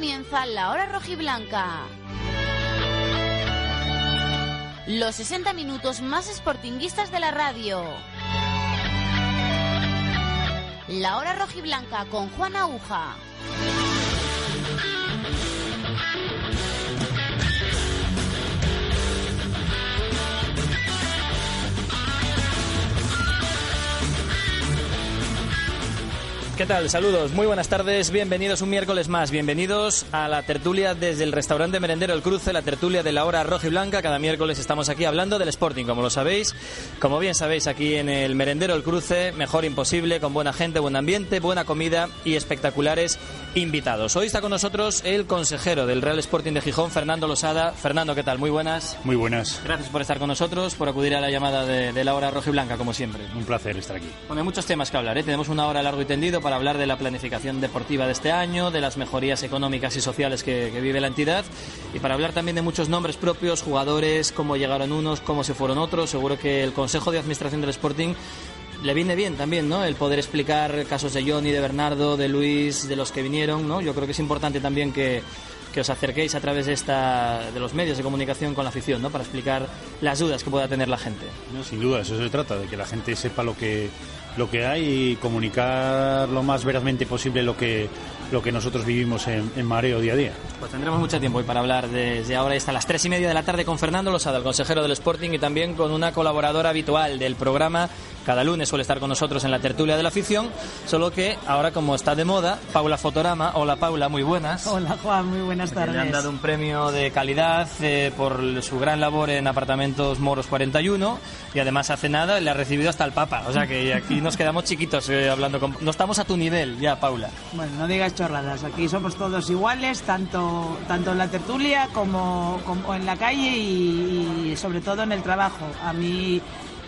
comienza la hora rojiblanca. Los 60 minutos más sportinguistas de la radio. La hora rojiblanca con Juan Aguja. ¿Qué tal? Saludos, muy buenas tardes, bienvenidos un miércoles más, bienvenidos a la tertulia desde el restaurante merendero El Cruce, la tertulia de la hora roja y blanca. Cada miércoles estamos aquí hablando del Sporting, como lo sabéis. Como bien sabéis, aquí en el merendero El Cruce, mejor imposible, con buena gente, buen ambiente, buena comida y espectaculares invitados. Hoy está con nosotros el consejero del Real Sporting de Gijón, Fernando Losada. Fernando, ¿qué tal? Muy buenas. Muy buenas. Gracias por estar con nosotros, por acudir a la llamada de, de la hora roja y blanca, como siempre. Un placer estar aquí. Bueno, hay muchos temas que hablar, ¿eh? Tenemos una hora largo y tendido para hablar de la planificación deportiva de este año, de las mejorías económicas y sociales que, que vive la entidad y para hablar también de muchos nombres propios, jugadores, cómo llegaron unos, cómo se fueron otros. Seguro que el Consejo de Administración del Sporting le viene bien también, ¿no? El poder explicar casos de Johnny, de Bernardo, de Luis, de los que vinieron, ¿no? Yo creo que es importante también que, que os acerquéis a través de, esta, de los medios de comunicación con la afición, ¿no? Para explicar las dudas que pueda tener la gente. No, sin duda, eso se trata, de que la gente sepa lo que, lo que hay y comunicar lo más verazmente posible lo que, lo que nosotros vivimos en, en Mareo día a día. Pues tendremos mucho tiempo hoy para hablar desde ahora hasta las tres y media de la tarde con Fernando Losada, el consejero del Sporting, y también con una colaboradora habitual del programa. Cada lunes suele estar con nosotros en la tertulia de la afición, solo que ahora como está de moda, Paula Fotorama. Hola Paula, muy buenas. Hola Juan, muy buenas tardes. Le han dado un premio de calidad eh, por su gran labor en apartamentos Moros 41 y además hace nada le ha recibido hasta el Papa. O sea que aquí nos quedamos chiquitos eh, hablando con... No estamos a tu nivel ya, Paula. Bueno, no digas chorradas, aquí somos todos iguales, tanto, tanto en la tertulia como, como en la calle y, y sobre todo en el trabajo. A mí,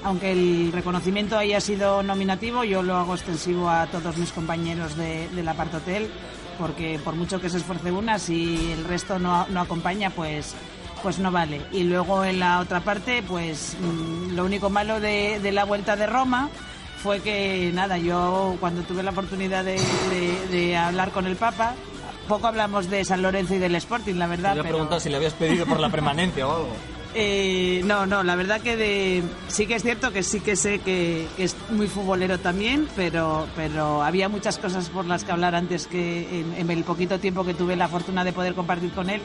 aunque el reconocimiento haya sido nominativo, yo lo hago extensivo a todos mis compañeros de, del apart hotel, porque por mucho que se esfuerce una, si el resto no, no acompaña, pues pues no vale. Y luego en la otra parte, pues mm, lo único malo de, de la vuelta de Roma fue que, nada, yo cuando tuve la oportunidad de, de- de hablar con el Papa, poco hablamos de San Lorenzo y del Sporting, la Te verdad. había pero- preguntado si le habías pedido por la permanencia o algo. eh, no, no, la verdad que de, sí que es cierto que sí que sé que, que es muy futbolero también, pero, pero había muchas cosas por las que hablar antes que en, en el poquito tiempo que tuve la fortuna de poder compartir con él.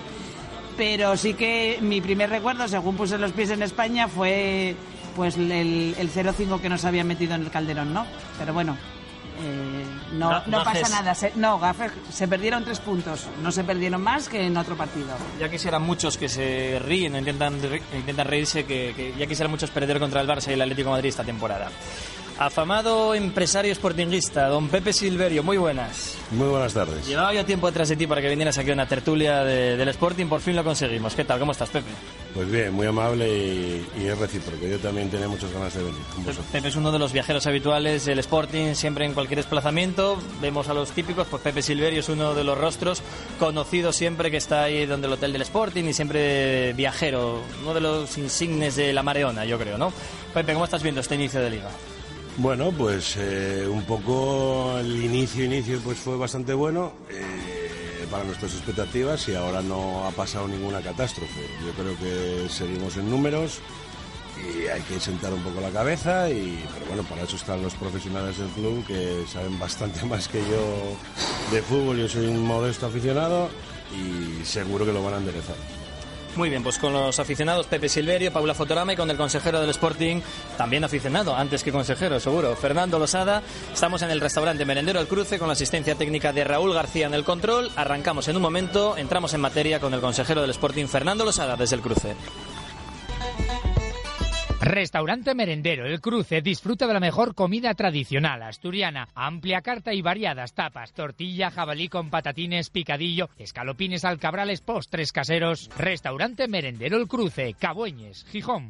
Pero sí que mi primer recuerdo, según puse los pies en España, fue pues el, el 0-5 que nos habían metido en el Calderón, ¿no? Pero bueno, eh, no, pasa nada. Se- no, gafes, se perdieron tres puntos. No se perdieron más que en otro partido. Ya quisieran muchos que se ríen intentan, intentan reírse, que, que ya quisieran muchos perder contra el Barça y el Atlético de Madrid esta temporada. Afamado empresario sportinguista, don Pepe Silverio, muy buenas. Muy buenas tardes. Llevaba yo tiempo detrás de ti para que vinieras aquí a una tertulia de- del Sporting, por fin lo conseguimos. ¿Qué tal? ¿Cómo estás, Pepe? Pues bien, muy amable y, y es recíproco. Yo también tenía muchas ganas de venir con vosotros. Pepe es uno de los viajeros habituales del Sporting, siempre en cualquier desplazamiento. Vemos a los típicos, pues Pepe Silverio es uno de los rostros conocido siempre que está ahí donde el hotel del Sporting y siempre viajero, uno de los insignes de la Mareona, yo creo, ¿no? Pepe, ¿cómo estás viendo este inicio de liga? Bueno, pues eh, un poco el inicio, inicio pues fue bastante bueno eh, para nuestras expectativas y ahora no ha pasado ninguna catástrofe. Yo creo que seguimos en números y hay que sentar un poco la cabeza y pero bueno para eso están los profesionales del club que saben bastante más que yo de fútbol yo soy un modesto aficionado y seguro que lo van a enderezar Muy bien, pues con los aficionados Pepe Silverio, Paula Fotorama y con el consejero del Sporting, también aficionado, antes que consejero, seguro, Fernando Losada. Estamos en el restaurante Merendero El Cruce con la asistencia técnica de Raúl García en el control. Arrancamos en un momento, entramos en materia con el consejero del Sporting, Fernando Losada, desde el Cruce. Restaurante Merendero El Cruce disfruta de la mejor comida tradicional asturiana, amplia carta y variadas tapas, tortilla, jabalí con patatines, picadillo, escalopines alcabrales, postres caseros. Restaurante Merendero El Cruce, Cabueñes, Gijón.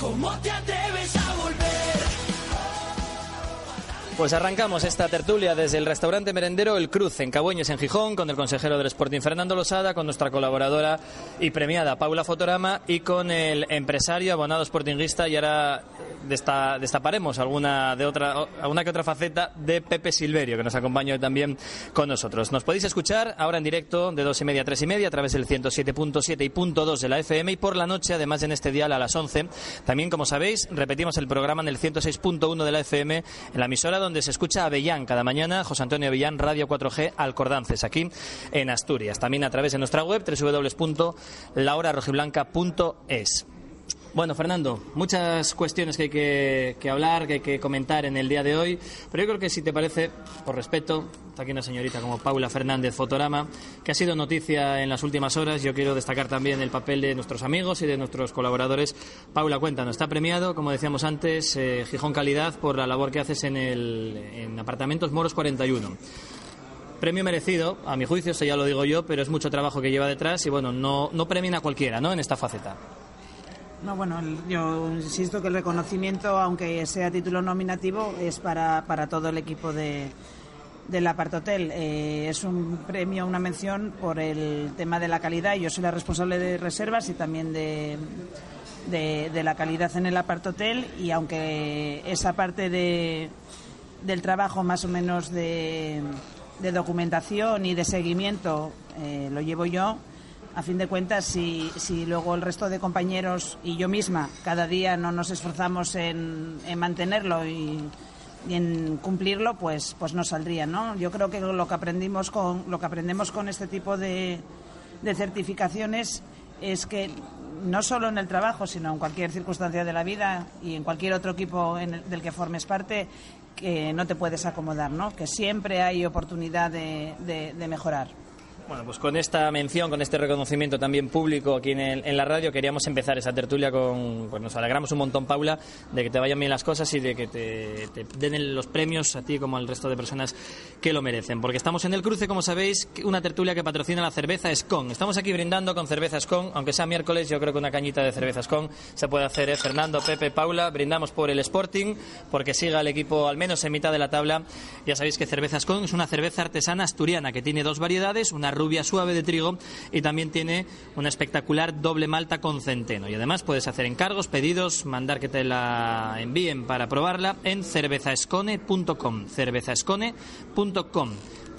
¿Cómo te atreves a volver? Pues arrancamos esta tertulia desde el restaurante merendero El Cruz en Cabueñes, en Gijón, con el consejero del Sporting Fernando Losada, con nuestra colaboradora y premiada Paula Fotorama y con el empresario abonado sportinguista y ahora desta- destaparemos alguna de otra alguna que otra faceta de Pepe Silverio que nos acompaña hoy también con nosotros. Nos podéis escuchar ahora en directo de dos y media a tres y media a través del 107.7 y punto 2 de la FM y por la noche además en este dial a las 11 también como sabéis repetimos el programa en el 106.1 de la FM en la emisora donde se escucha Avellán cada mañana José Antonio Avellán Radio 4G Alcordances aquí en Asturias. También a través de nuestra web www.lahorarojiblanca.es bueno, Fernando, muchas cuestiones que hay que, hablar, que hay que comentar en el día de hoy, pero yo creo que si te parece, por respeto, está aquí una señorita como Paula Fernández Fotorama, que ha sido noticia en las últimas horas, yo quiero destacar también el papel de nuestros amigos y de nuestros colaboradores. Paula, cuéntanos, está premiado, como decíamos antes, eh, Gijón Calidad por la labor que haces en, el, en Apartamentos Moros 41. Premio merecido, a mi juicio, eso ya lo digo yo, pero es mucho trabajo que lleva detrás y bueno, no, no a cualquiera, ¿no? En esta faceta. No, bueno, yo insisto que el reconocimiento, aunque sea título nominativo, es para, para todo el equipo de, del Apartotel. Eh, es un premio, una mención por el tema de la calidad. Yo soy la responsable de reservas y también de, de, de la calidad en el Apartotel y aunque esa parte de, del trabajo más o menos de, de documentación y de seguimiento eh, lo llevo yo, a fin de cuentas, si, si luego el resto de compañeros y yo misma cada día no nos esforzamos en, en mantenerlo y, en cumplirlo, pues, pues no saldría, ¿no? Yo creo que lo que aprendimos con, lo que aprendemos con este tipo de, de certificaciones es que no solo en el trabajo, sino en cualquier circunstancia de la vida y en cualquier otro equipo en el- del que formes parte, que no te puedes acomodar, ¿no? Que siempre hay oportunidad de- de mejorar. Bueno, pues con esta mención, con este reconocimiento también público aquí en, el- en la radio, queríamos empezar esa tertulia con. Pues nos alegramos un montón, Paula, de que te vayan bien las cosas y de que te, te den los premios a ti como al resto de personas que lo merecen. Porque estamos en el cruce, como sabéis, una tertulia que patrocina la cerveza Scon. Estamos aquí brindando con cerveza Scon, aunque sea miércoles, yo creo que una cañita de cerveza Scon se puede hacer, ¿eh? Fernando, Pepe, Paula, brindamos por el Sporting, porque siga el equipo al menos en mitad de la tabla. Ya sabéis que cerveza Scon es una cerveza artesana asturiana que tiene dos variedades, una suave de trigo y también tiene una espectacular doble malta con centeno. Y además puedes hacer encargos, pedidos, mandar que te la envíen para probarla en cervezascone.com. cervezascone.com.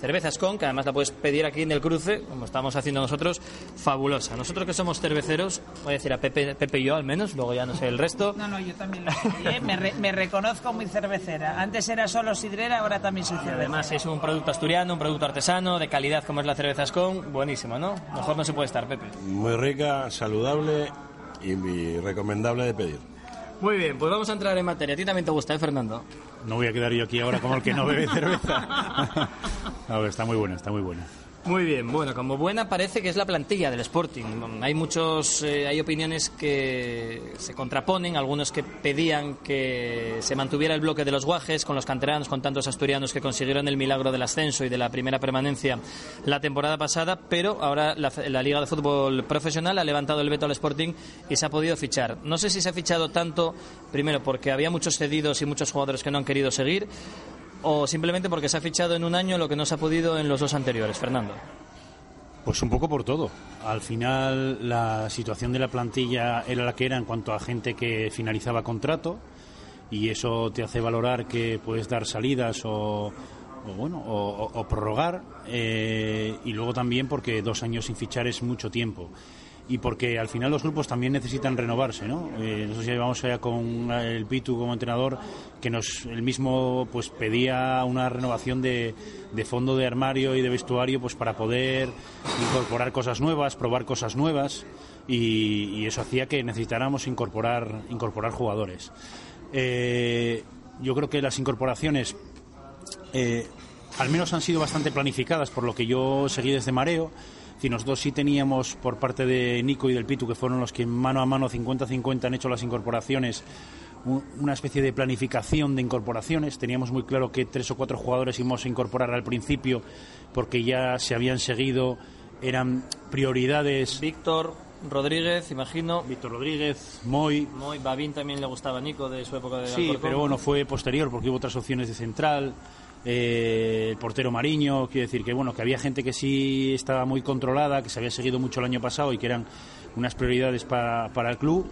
Cerveza Escon, que además la puedes pedir aquí en el cruce, como estamos haciendo nosotros, fabulosa. Nosotros que somos cerveceros, voy a decir a Pepe, Pepe y yo al menos, luego ya no sé el resto. No, no, yo también lo soy, ¿eh? me, re- me reconozco muy cervecera. Antes era solo sidrera, ahora también soy cervecera. Además es un producto asturiano, un producto artesano, de calidad como es la cerveza Escon, buenísimo, ¿no? Mejor no se puede estar, Pepe. Muy rica, saludable y, y recomendable de pedir. Muy bien, pues vamos a entrar en materia. A ti también te gusta, ¿eh, Fernando? No voy a quedar yo aquí ahora como el que no bebe cerveza. A ver, está muy buena, está muy buena. Muy bien, bueno, como buena parece que es la plantilla del Sporting. Hay muchos, eh, hay opiniones que se contraponen, algunos que pedían que se mantuviera el bloque de los guajes con los canteranos, con tantos asturianos que consiguieron el milagro del ascenso y de la primera permanencia la temporada pasada, pero ahora la, la Liga de Fútbol Profesional ha levantado el veto al Sporting y se ha podido fichar. No sé si se ha fichado tanto, primero porque había muchos cedidos y muchos jugadores que no han querido seguir, o simplemente porque se ha fichado en un año lo que no se ha podido en los dos anteriores, Fernando. Pues un poco por todo. Al final la situación de la plantilla era la que era en cuanto a gente que finalizaba contrato y eso te hace valorar que puedes dar salidas o, o bueno o, prorrogar eh, y luego también porque dos años sin fichar es mucho tiempo y porque al final los grupos también necesitan renovarse, ¿no? Eh, nosotros ya llevamos allá con el Pitu como entrenador que nos el mismo pues pedía una renovación de, de fondo de armario y de vestuario pues para poder incorporar cosas nuevas, probar cosas nuevas y, y eso hacía que necesitáramos incorporar incorporar jugadores. Eh, yo creo que las incorporaciones eh, al menos han sido bastante planificadas por lo que yo seguí desde Mareo. Si nosotros sí teníamos por parte de Nico y del Pitu, que fueron los que mano a mano 50-50 han hecho las incorporaciones, un- una especie de planificación de incorporaciones. Teníamos muy claro que tres o cuatro jugadores íbamos a incorporar al principio porque ya se habían seguido, eran prioridades. Víctor Rodríguez, imagino. Víctor Rodríguez, Moy, Moy, Babín también le gustaba a Nico de su época de Sí, Alcorcón. pero bueno, fue posterior porque hubo otras opciones de central. Eh, el portero Mariño, quiero decir que bueno, que había gente que sí estaba muy controlada, que se había seguido mucho el año pasado y que eran unas prioridades para, el club.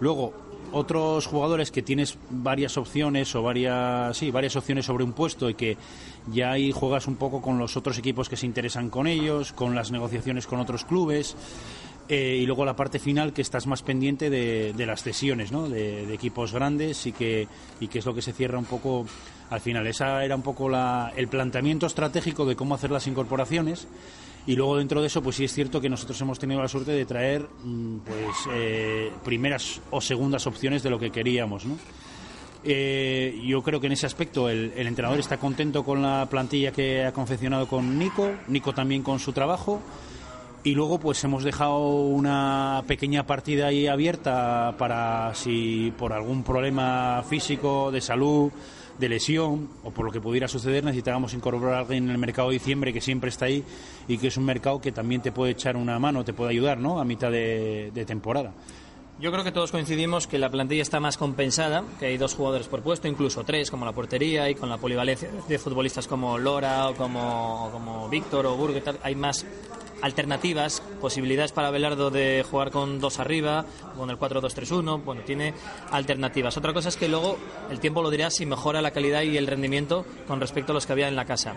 Luego, otros jugadores que tienes varias opciones o varias, sí, varias opciones sobre un puesto y que ya ahí juegas un poco con los otros equipos que se interesan con ellos, con las negociaciones con otros clubes. Eh, y luego la parte final que estás más pendiente de, de las cesiones ¿no? de, de equipos grandes y que, y que es lo que se cierra un poco al final. Esa era un poco la, el planteamiento estratégico de cómo hacer las incorporaciones. Y luego dentro de eso, pues sí es cierto que nosotros hemos tenido la suerte de traer mm, pues eh, primeras o segundas opciones de lo que queríamos, ¿no? Eh, yo creo que en ese aspecto el, el entrenador está contento con la plantilla que ha confeccionado con Nico, Nico también con su trabajo. Y luego pues hemos dejado una pequeña partida ahí abierta para si por algún problema físico, de salud, de lesión o por lo que pudiera suceder necesitábamos incorporar a alguien en el mercado de diciembre que siempre está ahí y que es un mercado que también te puede echar una mano, te puede ayudar ¿no? a mitad de, temporada. Yo creo que todos coincidimos que la plantilla está más compensada, que hay dos jugadores por puesto, incluso tres, como la portería y con la polivalencia de futbolistas como Lora o como, como Víctor o tal, hay más alternativas, posibilidades para Belardo de jugar con dos arriba, con el 4-2-3-1, bueno, tiene alternativas. Otra cosa es que luego el tiempo lo dirá si mejora la calidad y el rendimiento con respecto a los que había en la casa.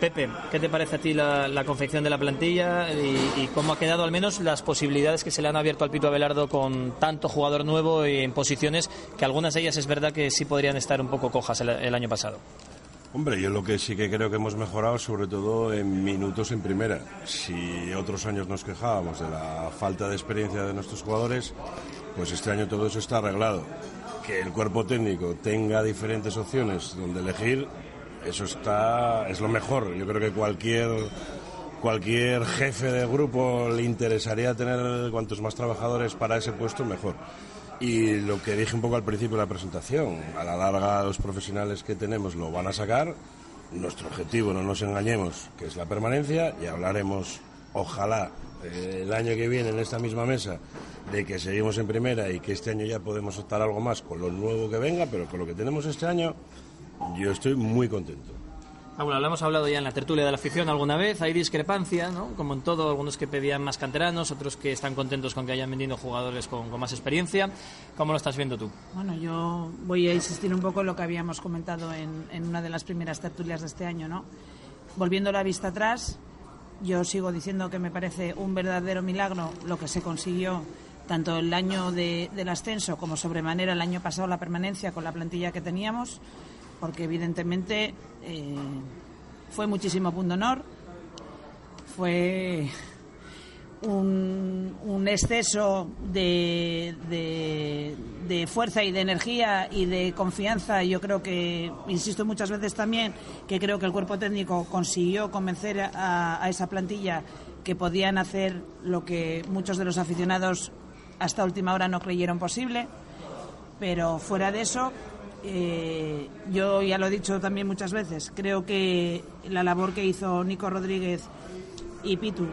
Pepe, ¿qué te parece a ti la, confección de la plantilla y, cómo ha quedado al menos las posibilidades que se le han abierto al Pito Abelardo con tanto jugador nuevo y en posiciones que algunas de ellas es verdad que sí podrían estar un poco cojas el año pasado? Hombre, yo lo que sí que creo que hemos mejorado, sobre todo en minutos en primera. Si otros años nos quejábamos de la falta de experiencia de nuestros jugadores, pues este año todo eso está arreglado. Que el cuerpo técnico tenga diferentes opciones donde elegir, eso está es lo mejor. Yo creo que cualquier cualquier jefe de grupo le interesaría tener cuantos más trabajadores para ese puesto mejor. Y lo que dije un poco al principio de la presentación, a la larga los profesionales que tenemos lo van a sacar. Nuestro objetivo, no nos engañemos, que es la permanencia y hablaremos, ojalá, eh, el año que viene en esta misma mesa de que seguimos en primera y que este año ya podemos optar algo más con lo nuevo que venga, pero con lo que tenemos este año yo estoy muy contento. Ah, bueno, lo hemos hablado ya en la tertulia de la afición alguna vez, hay discrepancia, ¿no? Como en todo, algunos que pedían más canteranos, otros que están contentos con que hayan vendido jugadores con, más experiencia. ¿Cómo lo estás viendo tú? Bueno, yo voy a insistir un poco en lo que habíamos comentado en, en una de las primeras tertulias de este año, ¿no? Volviendo la vista atrás, yo sigo diciendo que me parece un verdadero milagro lo que se consiguió tanto el año de- del ascenso como sobremanera el año pasado la permanencia con la plantilla que teníamos, porque evidentemente eh, fue muchísimo punto honor, fue un, exceso de, de- fuerza y de energía y de confianza. Yo creo que, insisto muchas veces también, que creo que el cuerpo técnico consiguió convencer a esa plantilla que podían hacer lo que muchos de los aficionados hasta última hora no creyeron posible. Pero fuera de eso, eh, yo ya lo he dicho también muchas veces, creo que la labor que hizo Nico Rodríguez y Pitu,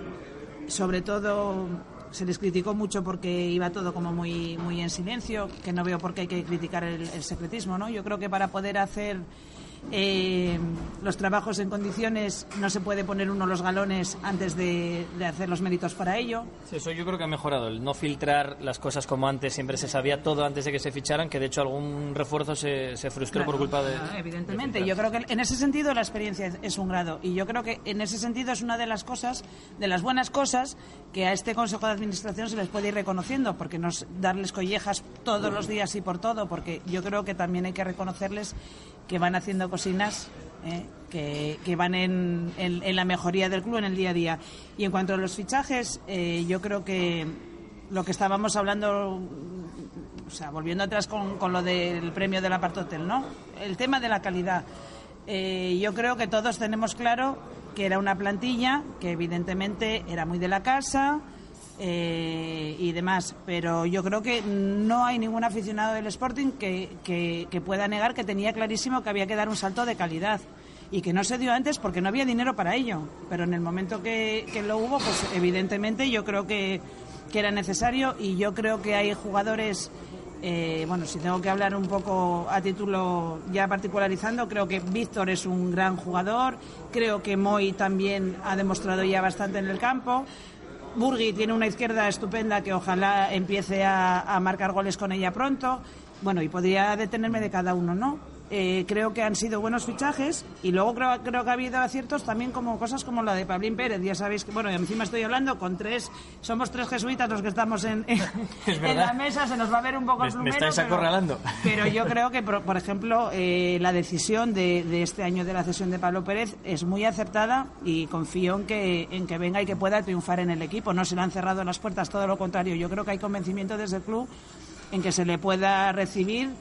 sobre todo se les criticó mucho porque iba todo como muy, muy en silencio, que no veo por qué hay que criticar el, el secretismo, ¿no? Yo creo que para poder hacer eh, los trabajos en condiciones no se puede poner uno los galones antes de, de hacer los méritos para ello. Sí, eso yo creo que ha mejorado, el no filtrar las cosas como antes, siempre se sabía todo antes de que se ficharan, que de hecho algún refuerzo se, se frustró Claro, por culpa de... claro, Evidentemente, de yo creo que en ese sentido la experiencia es- un grado y yo creo que en ese sentido es una de las cosas, de las buenas cosas que a este Consejo de Administración se les puede ir reconociendo, porque no es darles collejas todos los días y por todo, porque yo creo que también hay que reconocerles que van haciendo cocinas ¿eh? que, que van en, en- la mejoría del club en el día a día. Y en cuanto a los fichajes, eh, yo creo que lo que estábamos hablando o sea, volviendo atrás con, con lo del premio del Apartotel, ¿no? El tema de la calidad. Eh, yo creo que todos tenemos claro que era una plantilla que evidentemente era muy de la casa eh, y demás, pero yo creo que no hay ningún aficionado del Sporting que, que- pueda negar que tenía clarísimo que había que dar un salto de calidad y que no se dio antes porque no había dinero para ello, pero en el momento que, que lo hubo, pues evidentemente yo creo que, que era necesario y yo creo que hay jugadores eh, bueno, si tengo que hablar un poco a título ya particularizando, creo que Víctor es un gran jugador, creo que Moy también ha demostrado ya bastante en el campo. Burgui tiene una izquierda estupenda que ojalá empiece a, a marcar goles con ella pronto. Bueno, y podría detenerme de cada uno, ¿no? Eh, creo que han sido buenos fichajes y luego creo, creo que ha habido aciertos también como cosas como la de Pablín Pérez. Ya sabéis que, bueno, encima estoy hablando con tres, somos tres jesuitas los que estamos en, en, la mesa, se nos va a ver un poco Me- me plumero, estáis pero- acorralando. Pero yo creo que, por, por ejemplo, eh, la decisión de, de este año de la cesión de Pablo Pérez es muy acertada y confío en que, en que venga y que pueda triunfar en el equipo. No se le han cerrado las puertas, todo lo contrario. Yo creo que hay convencimiento desde el club en que se le pueda recibir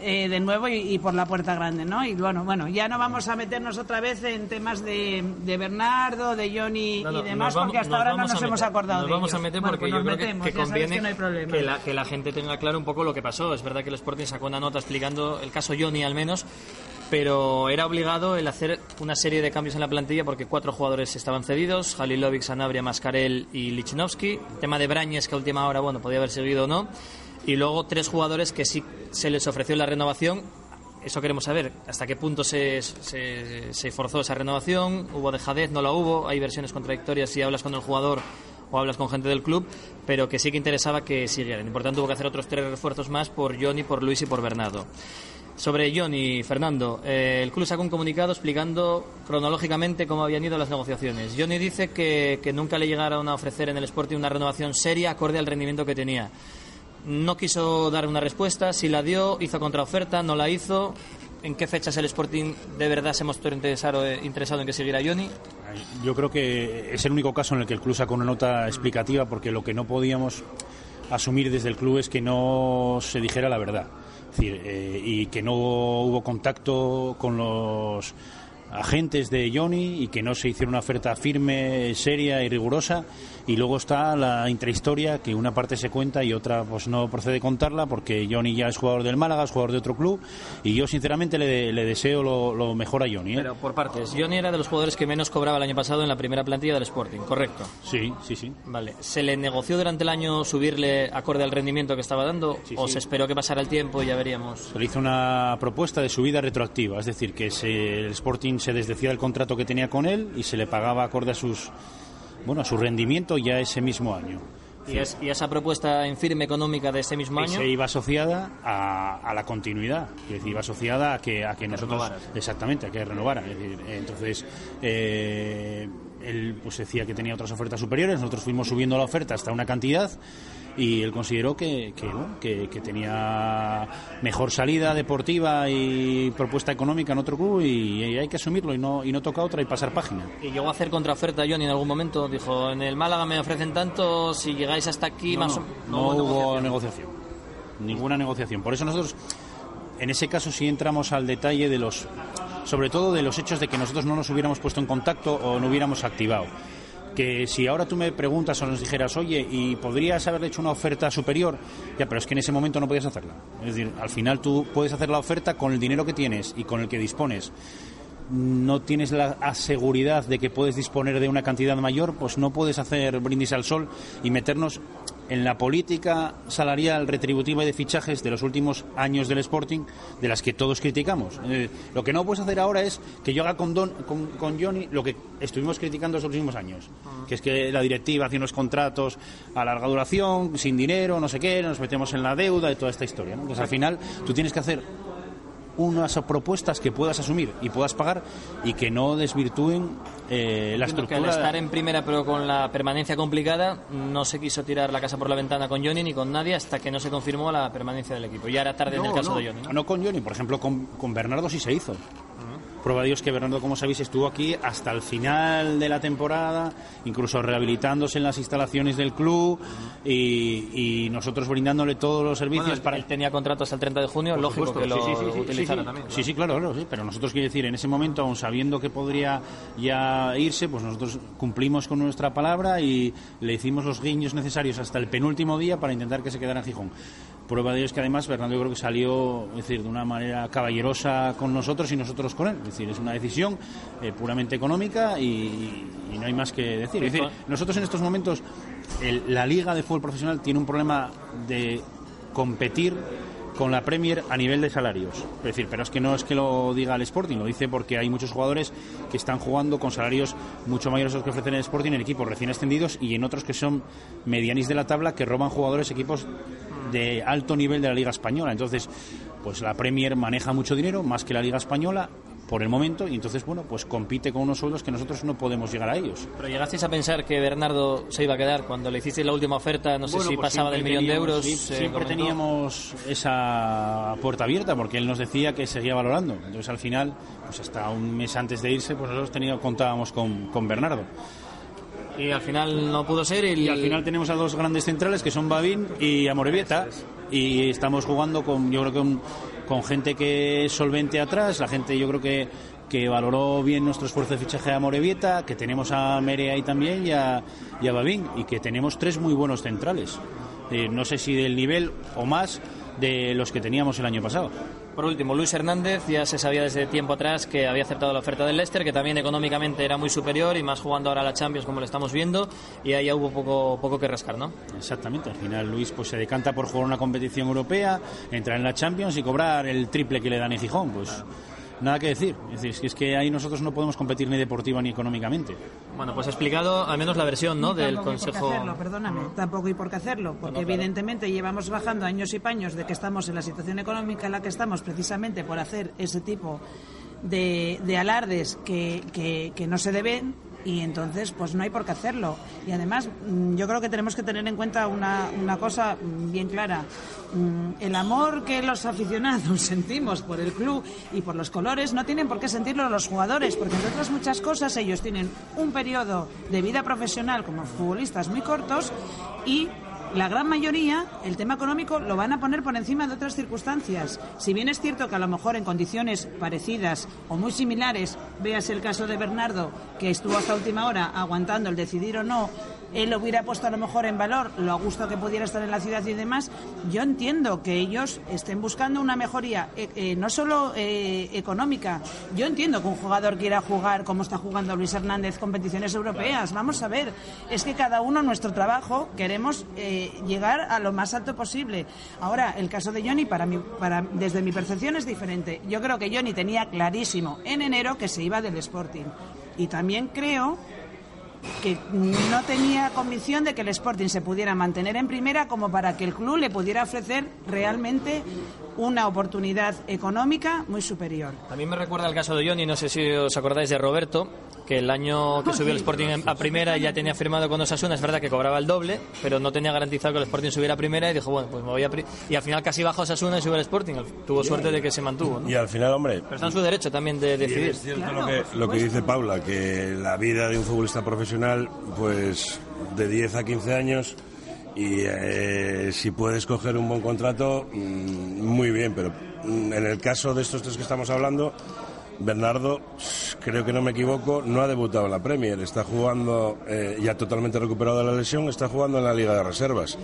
eh, de nuevo y, y por la puerta grande, ¿no? Y bueno, bueno, ya no vamos a meternos otra vez en temas de, de Bernardo, de Johnny No, no, y demás, vamos- porque hasta ahora no nos hemos acordado Nos de vamos a meter Bueno, porque pues yo nos creo que- metemos, conviene que no que la, que la gente tenga claro un poco lo que pasó. Es verdad que el Sporting sacó una nota explicando el caso Johnny al menos, pero era obligado el hacer una serie de cambios en la plantilla porque cuatro jugadores estaban cedidos, Halilovic, Sanabria, Mascarel y Lichnowsky. El tema de Brañes que a última hora, bueno, podía haber seguido o no. Y luego tres jugadores que sí se les ofreció la renovación eso queremos saber, hasta qué punto se, se, forzó esa renovación, hubo dejadez, no la hubo, hay versiones contradictorias si hablas con el jugador o hablas con gente del club, pero que sí que interesaba que siguieran. Por tanto hubo que hacer otros tres refuerzos más por Johnny, por Luis y por Bernardo. Sobre Johnny, Fernando, eh, el club sacó un comunicado explicando cronológicamente cómo habían ido las negociaciones. Johnny dice que, que nunca le llegaron a ofrecer en el Sporting una renovación seria acorde al rendimiento que tenía. No quiso dar una respuesta, si la dio, hizo contraoferta, no la hizo. ¿En qué fechas el Sporting de verdad se mostró interesado, eh, interesado en que siguiera Johnny? Yo creo que es el único caso en el que el club sacó una nota explicativa porque lo que no podíamos asumir desde el club es que no se dijera la verdad. Es decir, eh, y que no hubo contacto con los agentes de Johnny y que no se hiciera una oferta firme, seria y rigurosa. Y luego está la intrahistoria que una parte se cuenta y otra pues no procede contarla porque Johnny ya es jugador del Málaga, es jugador de otro club y yo sinceramente le, le deseo lo, lo mejor a Johnny. ¿eh? Pero por partes. Johnny era de los jugadores que menos cobraba el año pasado en la primera plantilla del Sporting, ¿correcto? Sí, sí, sí. Vale. ¿Se le negoció durante el año subirle acorde al rendimiento que estaba dando? Sí, ¿O sí. se esperó que pasara el tiempo y ya veríamos? Se le hizo una propuesta de subida retroactiva, es decir, que se- el Sporting se desdecía del contrato que tenía con él y se le pagaba acorde a sus bueno a su rendimiento ya ese mismo año. ¿Y, es- y esa propuesta en firme económica de ese mismo año? se iba asociada a, a la continuidad, es decir, iba asociada a que, a que nosotros renovaras. exactamente a que renovara. Es decir, entonces eh, él pues decía que tenía otras ofertas superiores, nosotros fuimos subiendo la oferta hasta una cantidad y él consideró que, que, bueno, que- que tenía mejor salida deportiva y propuesta económica en otro club y, y hay que asumirlo y no y no toca otra y pasar página. ¿Y llegó a hacer contraoferta Johnny en algún momento? Dijo, en el Málaga me ofrecen tanto, si llegáis hasta aquí No, más no, no hubo hubo negociación. negociación. Ninguna negociación. Por eso nosotros, en ese caso, sí entramos al detalle de los, sobre todo de los hechos de que nosotros no nos hubiéramos puesto en contacto o no hubiéramos activado. Que si ahora tú me preguntas o nos dijeras, oye, ¿y podrías haberle hecho una oferta superior? Ya, pero es que en ese momento no podías hacerla. Es decir, al final tú puedes hacer la oferta con el dinero que tienes y con el que dispones no tienes la seguridad de que puedes disponer de una cantidad mayor, pues no puedes hacer brindis al sol y meternos en la política salarial retributiva y de fichajes de los últimos años del Sporting, de las que todos criticamos. Eh, lo que no puedes hacer ahora es que yo haga con, Don, con, con Johnny lo que estuvimos criticando los últimos años, que es que la directiva hace unos contratos a larga duración, sin dinero, no sé qué, nos metemos en la deuda y toda esta historia. ¿no? Entonces, al final, tú tienes que hacer unas propuestas que puedas asumir y puedas pagar y que no desvirtúen eh, la Entiendo que estructura. al estar en primera pero con la permanencia complicada, no se quiso tirar la casa por la ventana con Johnny ni con nadie hasta que no se confirmó la permanencia del equipo. Ya era tarde en el No, caso no, de Johnny. ¿no? no con Johnny, por ejemplo, con, con Bernardo sí se hizo. Prueba de Dios que Bernardo, como sabéis, estuvo aquí hasta el final de la temporada, incluso rehabilitándose en las instalaciones del club y, y nosotros brindándole todos los servicios Bueno, para él tenía contrato hasta el 30 de junio, Por lógico supuesto, que lo sí, sí, sí, sí, utilizara también. Sí, sí, claro, claro, sí, pero nosotros quiero decir, en ese momento, aun sabiendo que podría ya irse, pues nosotros cumplimos con nuestra palabra y le hicimos los guiños necesarios hasta el penúltimo día para intentar que se quedara en Gijón. Prueba de ello es que además Bernardo yo creo que salió es decir, de una manera caballerosa con nosotros y nosotros con él. Es decir, es una decisión eh, puramente económica y, y no hay más que decir. Es decir, nosotros en estos momentos, el- la Liga de Fútbol Profesional tiene un problema de competir con la Premier a nivel de salarios. Es decir, pero es que no es que lo diga el Sporting, lo dice porque hay muchos jugadores que están jugando con salarios mucho mayores a los que ofrecen el Sporting en equipos recién ascendidos y en otros que son medianis de la tabla que roban jugadores equipos de alto nivel de la Liga Española. Entonces, pues la Premier maneja mucho dinero, más que la Liga Española por el momento y entonces bueno pues compite con unos sueldos que nosotros no podemos llegar a ellos Pero llegasteis a pensar que Bernardo se iba a quedar cuando le hicisteis la última oferta, no sé Bueno, si pues pasaba del millón de euros. sí, siempre comentó. teníamos esa puerta abierta porque él nos decía que seguía valorando. Entonces al final, pues hasta un mes antes de irse, pues nosotros teníamos, contábamos con, con Bernardo. Y al final no pudo ser. Y, Y al final tenemos a dos grandes centrales que son Babín y Amorebieta y estamos jugando con yo creo que un- con gente que es solvente atrás, la gente yo creo que que valoró bien nuestro esfuerzo de fichaje a Morevieta, que tenemos a Mere ahí también y a, y a Babín, y que tenemos tres muy buenos centrales. Eh, no sé si del nivel o más de los que teníamos el año pasado. Por último, Luis Hernández ya se sabía desde tiempo atrás que había aceptado la oferta del Leicester, que también económicamente era muy superior y más jugando ahora la Champions como lo estamos viendo, y ahí ya hubo poco, poco que rascar, ¿no? Exactamente, al final Luis pues se decanta por jugar una competición europea, entrar en la Champions y cobrar el triple que le dan en Gijón, pues nada que decir. Es decir, es que ahí nosotros no podemos competir ni deportiva ni económicamente. Bueno, pues explicado al menos la versión, ¿no? Del tampoco hay por qué Consejo. hacerlo, perdóname, tampoco hay por qué hacerlo, porque claro. evidentemente llevamos bajando años y paños de que estamos en la situación económica en la que estamos precisamente por hacer ese tipo de, de alardes que, que- que no se deben y entonces pues no hay por qué hacerlo. Y además mm, yo creo que tenemos que tener en cuenta una, una cosa bien clara. Mm, El amor que los aficionados sentimos por el club y por los colores no tienen por qué sentirlo los jugadores, porque entre otras muchas cosas ellos tienen un periodo de vida profesional como futbolistas muy cortos y la gran mayoría, el tema económico lo van a poner por encima de otras circunstancias. Si bien es cierto que a lo mejor en condiciones parecidas o muy similares, veas el caso de Bernardo, que estuvo hasta última hora aguantando el decidir o no, él hubiera puesto a lo mejor en valor lo a gusto que pudiera estar en la ciudad y demás, yo entiendo que ellos estén buscando una mejoría eh, eh, no solo eh, económica, yo entiendo que un jugador quiera jugar como está jugando Luis Hernández competiciones europeas, vamos a ver, es que cada uno nuestro trabajo queremos llegar a lo más alto posible. Ahora, el caso de Johnny, para mí, para, desde mi percepción es diferente. Yo creo que Johnny tenía clarísimo en enero que se iba del Sporting. Y también creo que no tenía convicción de que el Sporting se pudiera mantener en primera como para que el club le pudiera ofrecer realmente una oportunidad económica muy superior. También me recuerda el caso de Johnny, no sé si os acordáis de Roberto, que el año que subió el Sporting a primera ya tenía firmado con Osasuna, es verdad que cobraba el doble, pero no tenía garantizado que el Sporting subiera a primera y dijo, bueno, pues me voy a... pri-". Y al final casi bajó Osasuna y subió al Sporting, tuvo suerte de que se mantuvo, ¿no? Y al final, hombre, Pero está en su derecho también de decidir. es cierto lo, que, lo que dice Paula, que la vida de un futbolista profesional, pues de 10 a 15 años, y eh, si puedes coger un buen contrato, mm, muy bien, pero mm, en el caso de estos tres que estamos hablando, Bernardo, creo que no me equivoco, no ha debutado en la Premier, está jugando, eh, ya totalmente recuperado de la lesión, está jugando en la Liga de Reservas.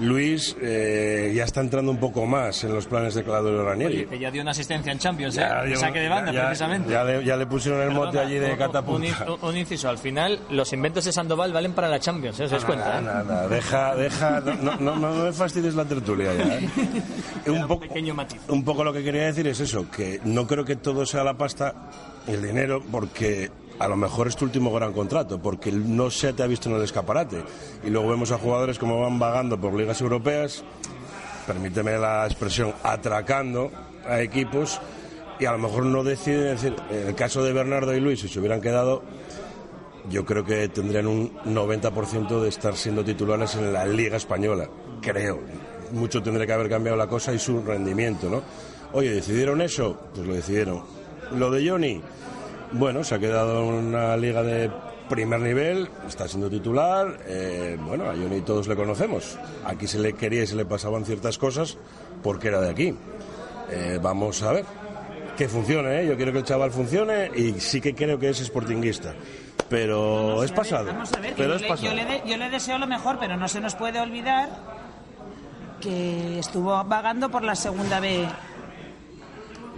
Luis eh, ya está entrando un poco más en los planes de Claudio Ranieri. Oye, que ya dio una asistencia en Champions, ¿eh? Ya saque de banda, ya- precisamente. Ya le, ya le pusieron el mote allí de catapulta. un- un inciso, al final los inventos de Sandoval valen para la Champions, ¿eh? ¿os dais cuenta? eh? Deja, deja, no, no, no, no me fastidies la tertulia ya. ¿eh? Un, poco, Pequeño matiz. un poco lo que quería decir es eso, que no creo que todo sea la pasta y el dinero, porque a lo mejor es tu último gran contrato, porque no se te ha visto en el escaparate. Y luego vemos a jugadores como van vagando por ligas europeas, permíteme la expresión, atracando a equipos y a lo mejor no deciden, decir, en el caso de Bernardo y Luis, si se hubieran quedado, yo creo que tendrían un 90% de estar siendo titulares en la Liga Española, creo. Mucho tendría que haber cambiado la cosa y su rendimiento, ¿no? Oye, ¿decidieron eso? Pues lo decidieron. Lo de Johnny, bueno, se ha quedado en una liga de primer nivel, está siendo titular, eh, bueno, a Johnny todos le conocemos. Aquí se le quería y se le pasaban ciertas cosas porque era de aquí. Eh, vamos a ver que funcione, ¿eh? yo quiero que el chaval funcione y sí que creo que es sportinguista. Pero es pasado. Vamos a ver, pero yo, es le, pasado. yo le de- yo le deseo lo mejor, pero no se nos puede olvidar que estuvo vagando por la segunda B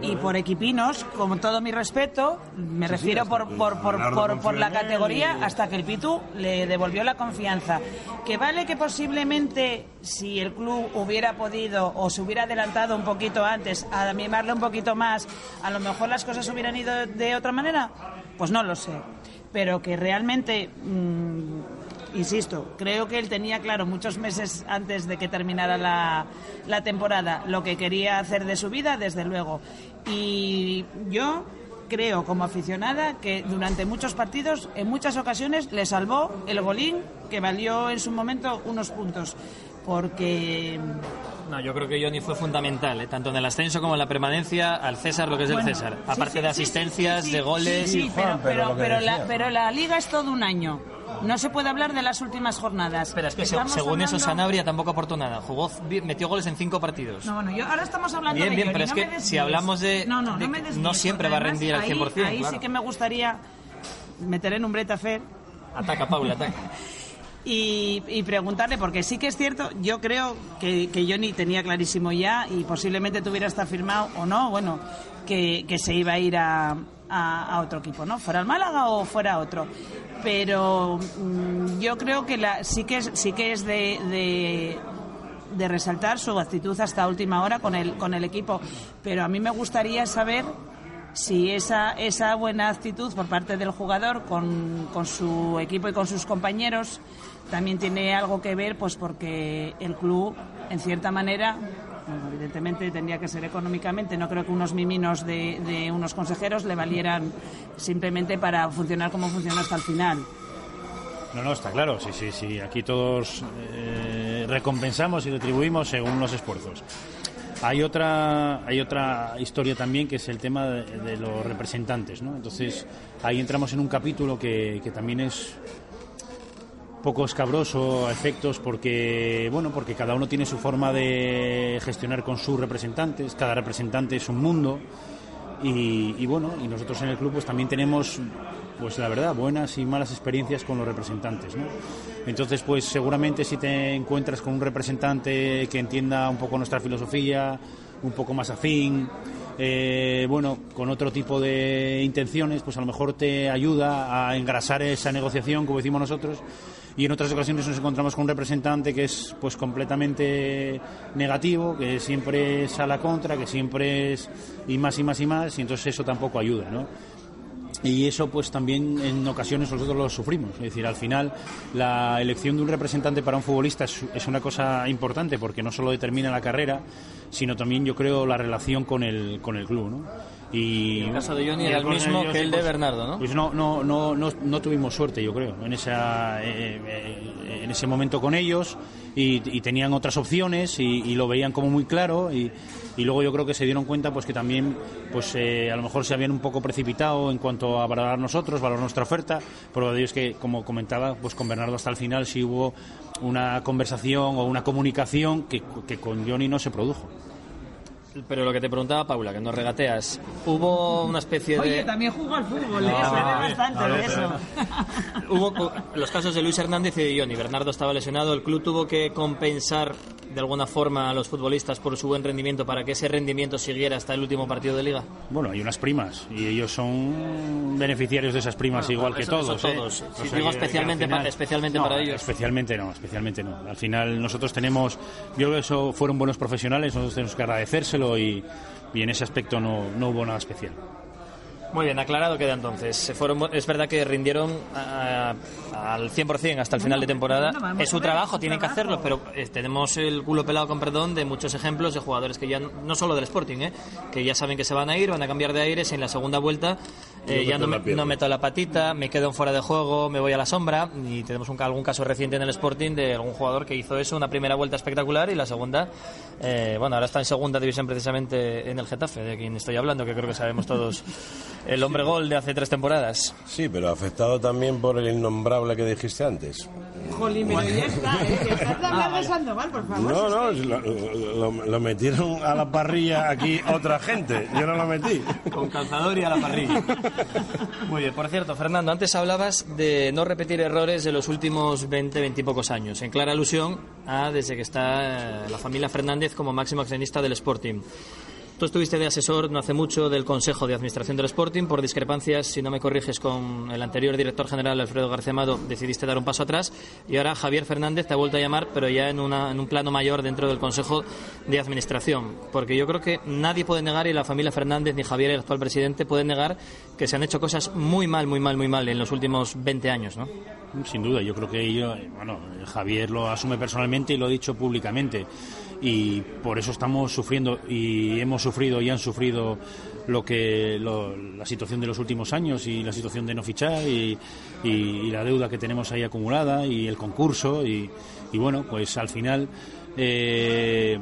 y por equipinos, con todo mi respeto, me refiero por, por, por, por, por la categoría y- hasta que el Pitu le devolvió la confianza. Que vale que posiblemente si el club hubiera podido o se hubiera adelantado un poquito antes a mimarle un poquito más, a lo mejor las cosas hubieran ido de otra manera, pues no lo sé. Pero que realmente mm, insisto, creo que él tenía claro muchos meses antes de que terminara la, la temporada lo que quería hacer de su vida, desde luego. Y yo creo, como aficionada, que durante muchos partidos, en muchas ocasiones, le salvó el golín que valió en su momento unos puntos. Porque No, yo creo que Johnny fue fundamental, ¿eh? tanto en el ascenso como en la permanencia, al César lo que es Bueno, el César. Aparte sí, de sí, asistencias, sí, sí, de goles. Sí, sí, pero, pero la, pero la liga es todo un año. No se puede hablar de las últimas jornadas. Espera, es que Estamos según eso Sanabria tampoco aportó nada. Jugó, metió goles en cinco partidos. No, bueno, yo ahora estamos hablando Bien, de bien, Johnny, pero es que si hablamos de- No, no, de no me que desvíes, no siempre va a rendir al ahí- 100%, Ahí claro. sí que me gustaría meter en un bretafer Ataca, Paula, ataca. y, y preguntarle, porque sí que es cierto, yo creo que, que Johnny tenía clarísimo ya y posiblemente tuviera hasta firmado o no, bueno, que, que se iba a ir a, a- otro equipo, ¿no? Fuera el Málaga o fuera otro. Pero mm, yo creo que la, sí que es, sí que es de, de, de resaltar su actitud hasta última hora con el, con el equipo. Pero a mí me gustaría saber si esa, esa buena actitud por parte del jugador con, con su equipo y con sus compañeros también tiene algo que ver, pues porque el club, en cierta manera, bueno, evidentemente tendría que ser económicamente, no creo que unos miminos de, unos consejeros le valieran simplemente para funcionar como funciona hasta el final. No, no, está claro, sí, sí, sí. Aquí todos eh, recompensamos y retribuimos según los esfuerzos. Hay otra, hay otra historia también que es el tema de, de los representantes, ¿no? Entonces ahí entramos en un capítulo que, que también es poco escabroso a efectos porque bueno porque cada uno tiene su forma de gestionar con sus representantes cada representante es un mundo y, y bueno y nosotros en el club pues también tenemos pues la verdad buenas y malas experiencias con los representantes ¿no? entonces pues seguramente si te encuentras con un representante que entienda un poco nuestra filosofía un poco más afín eh, bueno, con otro tipo de intenciones, pues a lo mejor te ayuda a engrasar esa negociación, como decimos nosotros, y en otras ocasiones nos encontramos con un representante que es pues completamente negativo, que siempre es a la contra, que siempre es y más y más y más, y entonces eso tampoco ayuda, ¿no? Y eso pues también en ocasiones nosotros lo sufrimos. Es decir, al final la elección de un representante para un futbolista es, es una cosa importante porque no solo determina la carrera, sino también yo creo la relación con el, con el club. ¿no? Y, el caso de Johnny era el mismo que el de pues, Bernardo, ¿no? Pues no, no, no, no, no tuvimos suerte, yo creo, en, esa, eh, eh, en ese momento con ellos y, tenían otras opciones y, lo veían como muy claro y, y luego yo creo que se dieron cuenta pues que también pues eh, a lo mejor se habían un poco precipitado en cuanto a valorar nosotros, valorar nuestra oferta, pero de es que como comentaba pues con Bernardo hasta el final sí hubo una conversación o una comunicación que, que con Johnny no se produjo. Pero lo que te preguntaba Paula, que nos regateas, hubo una especie de... Oye, también jugó al fútbol, ¿eh? No, se ve a ver, bastante de eso. Hubo los casos de Luis Hernández y de Johnny. Bernardo estaba lesionado. El club tuvo que compensar de alguna forma a los futbolistas por su buen rendimiento para que ese rendimiento siguiera hasta el último partido de liga. Bueno, hay unas primas y ellos son beneficiarios de esas primas Bueno, igual que eso- eso todos. ¿eh? todos. Sí, digo especialmente al final- pa- especialmente No, para ellos. Especialmente no, especialmente no. Al final nosotros tenemos, yo creo que eso fueron buenos profesionales, nosotros tenemos que agradecérselo y, y en ese aspecto no, no hubo nada especial. Muy bien, aclarado queda entonces. Se fueron, es verdad que rindieron ah, al 100% hasta el final de temporada. bueno, es su a ver, trabajo, tienen que hacerlo, pero eh, tenemos el culo pelado con perdón de muchos ejemplos de jugadores que ya, no no solo del Sporting, eh, que ya saben que se van a ir, van a cambiar de aires y en la segunda vuelta eh, ya no, meto me- no meto la patita, me quedo en fuera de juego, me voy a la sombra y tenemos un, algún caso reciente en el Sporting de algún jugador que hizo eso, una primera vuelta espectacular y la segunda, eh, bueno, ahora está en segunda división precisamente en el Getafe, de quien estoy hablando, que creo que sabemos todos el hombre gol de hace tres temporadas. Sí, pero afectado también por el innombrable que dijiste antes. Jolín, pero ya está, ¿eh? De hablar de Sandoval, por favor. No, no, es que- lo, lo- lo metieron a la parrilla aquí otra gente. Yo no lo metí. Con calzador y a la parrilla. Muy bien, por cierto, Fernando, antes hablabas de no repetir errores de los últimos 20, 20 y pocos años, en clara alusión a desde que está eh, la familia Fernández como máximo accionista del Sporting. Tú estuviste de asesor no hace mucho del Consejo de Administración del Sporting. Por discrepancias, si no me corriges, con el anterior director general, Alfredo García Amado, decidiste dar un paso atrás. Y ahora Javier Fernández te ha vuelto a llamar, pero ya en, una- en un plano mayor dentro del Consejo de Administración. Porque yo creo que nadie puede negar, y la familia Fernández, ni Javier, el actual presidente, pueden negar que se han hecho cosas muy mal, muy mal, muy mal en los últimos 20 años, ¿no? Sin duda, yo creo que eh, bueno, Javier lo asume personalmente y lo ha dicho públicamente. Y por eso estamos sufriendo y hemos sufrido y han sufrido lo que lo- la situación de los últimos años y la situación de no fichar y, la deuda que tenemos ahí acumulada y el concurso y, y bueno, pues al final eh,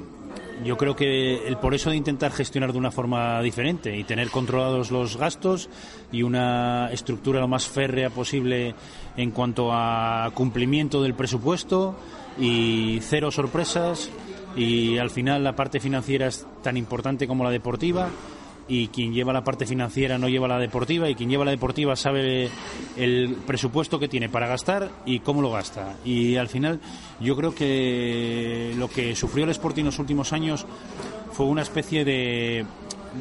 yo creo que el por eso de intentar gestionar de una forma diferente y tener controlados los gastos y una estructura lo más férrea posible en cuanto a cumplimiento del presupuesto y cero sorpresas y al final la parte financiera es tan importante como la deportiva y quien lleva la parte financiera no lleva la deportiva y quien lleva la deportiva sabe el presupuesto que tiene para gastar y cómo lo gasta. Y al final yo creo que lo que sufrió el Sporting en los últimos años fue una especie de,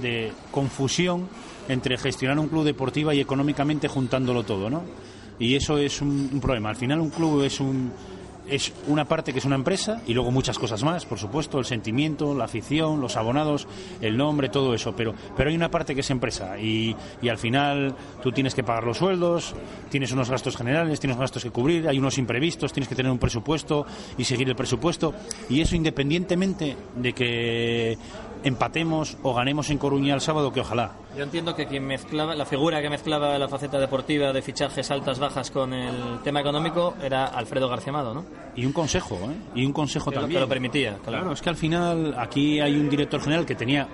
de confusión entre gestionar un club deportiva y económicamente juntándolo todo, ¿no? Y eso es un, un problema. Al final un club es un es una parte que es una empresa y luego muchas cosas más, por supuesto, el sentimiento, la afición, los abonados, el nombre, todo eso, pero, pero hay una parte que es empresa y, y al final tú tienes que pagar los sueldos, tienes unos gastos generales, tienes gastos que cubrir, hay unos imprevistos, tienes que tener un presupuesto y seguir el presupuesto. Y eso independientemente de que empatemos o ganemos en Coruña el sábado, que ojalá. Yo entiendo que quien mezclaba, la figura que mezclaba la faceta deportiva de fichajes altas bajas con el tema económico era Alfredo García Amado, ¿no? Y un consejo, ¿eh? Y un consejo también. que lo permitía, claro. Claro, es que al final aquí hay un director general que tenía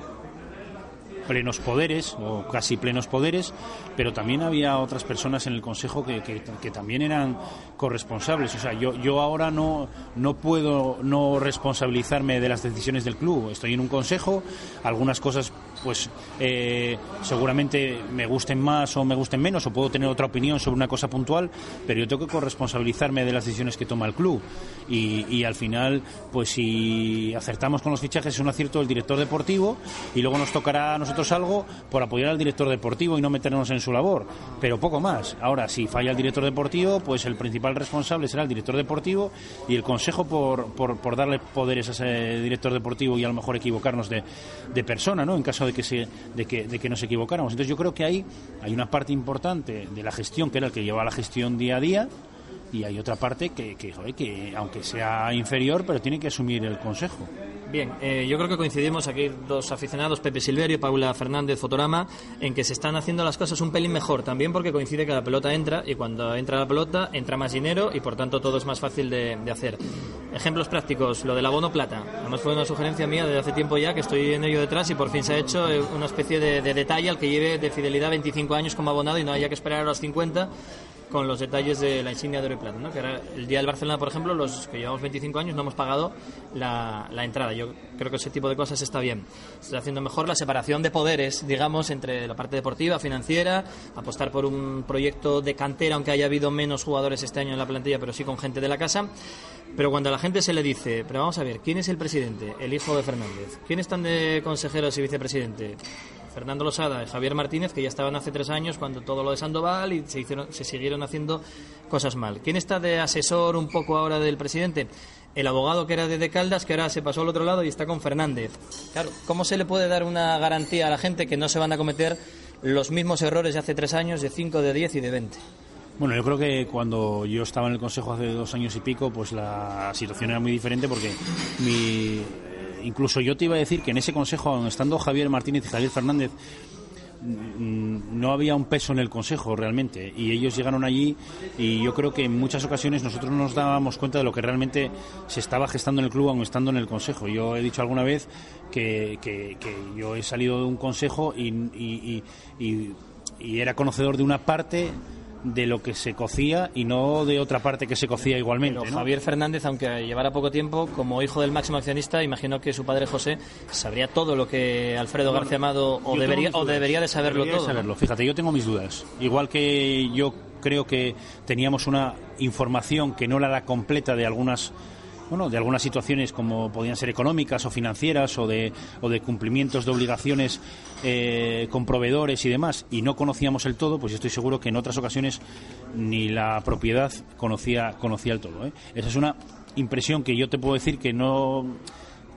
plenos poderes o casi plenos poderes, pero también había otras personas en el consejo que, que- que también eran corresponsables. O sea, yo, yo ahora no, no puedo no responsabilizarme de las decisiones del club. Estoy en un consejo, algunas cosas pues eh, seguramente me gusten más o me gusten menos o puedo tener otra opinión sobre una cosa puntual, pero yo tengo que corresponsabilizarme de las decisiones que toma el club. Y, y al final, pues si acertamos con los fichajes es un acierto del director deportivo y luego nos tocará a nosotros algo por apoyar al director deportivo y no meternos en su labor, pero poco más. Ahora, si falla el director deportivo, pues el principal responsable será el director deportivo y el consejo por, por, por darle poderes a ese director deportivo y a lo mejor equivocarnos de, de persona, ¿no? En caso de que, se, de, que, de que nos equivocáramos. Entonces yo creo que ahí hay una parte importante de la gestión, que era el que lleva la gestión día a día, y hay otra parte que, que, aunque sea inferior, pero tiene que asumir el consejo. Bien, eh, yo creo que coincidimos aquí dos aficionados, Pepe Silverio y Paula Fernández Fotorama, en que se están haciendo las cosas un pelín mejor, también porque coincide que la pelota entra y cuando entra la pelota entra más dinero y por tanto todo es más fácil de, de hacer. Ejemplos prácticos, lo del abono plata. Además fue una sugerencia mía desde hace tiempo ya que estoy en ello detrás y por fin se ha hecho eh, una especie de, de detalle al que lleve de fidelidad 25 años como abonado y no haya que esperar a los 50 con los detalles de la insignia de oro y plata, ¿no? que era el día del Barcelona, por ejemplo, los que llevamos 25 años no hemos pagado la, la entrada. Yo creo que ese tipo de cosas está bien. Se está haciendo mejor la separación de poderes, digamos, entre la parte deportiva, financiera, apostar por un proyecto de cantera, aunque haya habido menos jugadores este año en la plantilla, pero sí con gente de la casa. Pero cuando a la gente se le dice, pero vamos a ver, ¿quién es el presidente? El hijo de Fernández. ¿Quién están de consejeros y vicepresidente? Fernando Losada Javier Martínez, que ya estaban hace tres años cuando todo lo de Sandoval y se, hicieron, se siguieron haciendo cosas mal. ¿Quién está de asesor un poco ahora del presidente? El abogado que era de De Caldas, que ahora se pasó al otro lado y está con Fernández. Claro, ¿cómo se le puede dar una garantía a la gente que no se van a cometer los mismos errores de hace tres años, de cinco, de diez y de veinte? Bueno, yo creo que cuando yo estaba en el Consejo hace dos años y pico, pues la situación era muy diferente porque mi, incluso yo te iba a decir que en ese Consejo, estando Javier Martínez y Javier Fernández, mm, no había un peso en el Consejo realmente y ellos llegaron allí y yo creo que en muchas ocasiones nosotros no nos dábamos cuenta de lo que realmente se estaba gestando en el club aun estando en el Consejo. Yo he dicho alguna vez que, yo he salido de un Consejo y era conocedor de una parte de lo que se cocía y no de otra parte que se cocía igualmente. Pero ¿no? Javier Fernández, aunque llevara poco tiempo, como hijo del máximo accionista, imagino que su padre José sabría todo lo que Alfredo Bueno, García Amado o debería, o debería de saberlo Debería de todo. ¿no? saberlo. Fíjate, yo tengo mis dudas. Igual que yo creo que teníamos una información que no era la completa de algunas bueno, de algunas situaciones como podían ser económicas o financieras o de, o de cumplimientos de obligaciones eh, con proveedores y demás y no conocíamos el todo, pues estoy seguro que en otras ocasiones ni la propiedad conocía, conocía el todo. ¿eh? Esa es una impresión que yo te puedo decir que no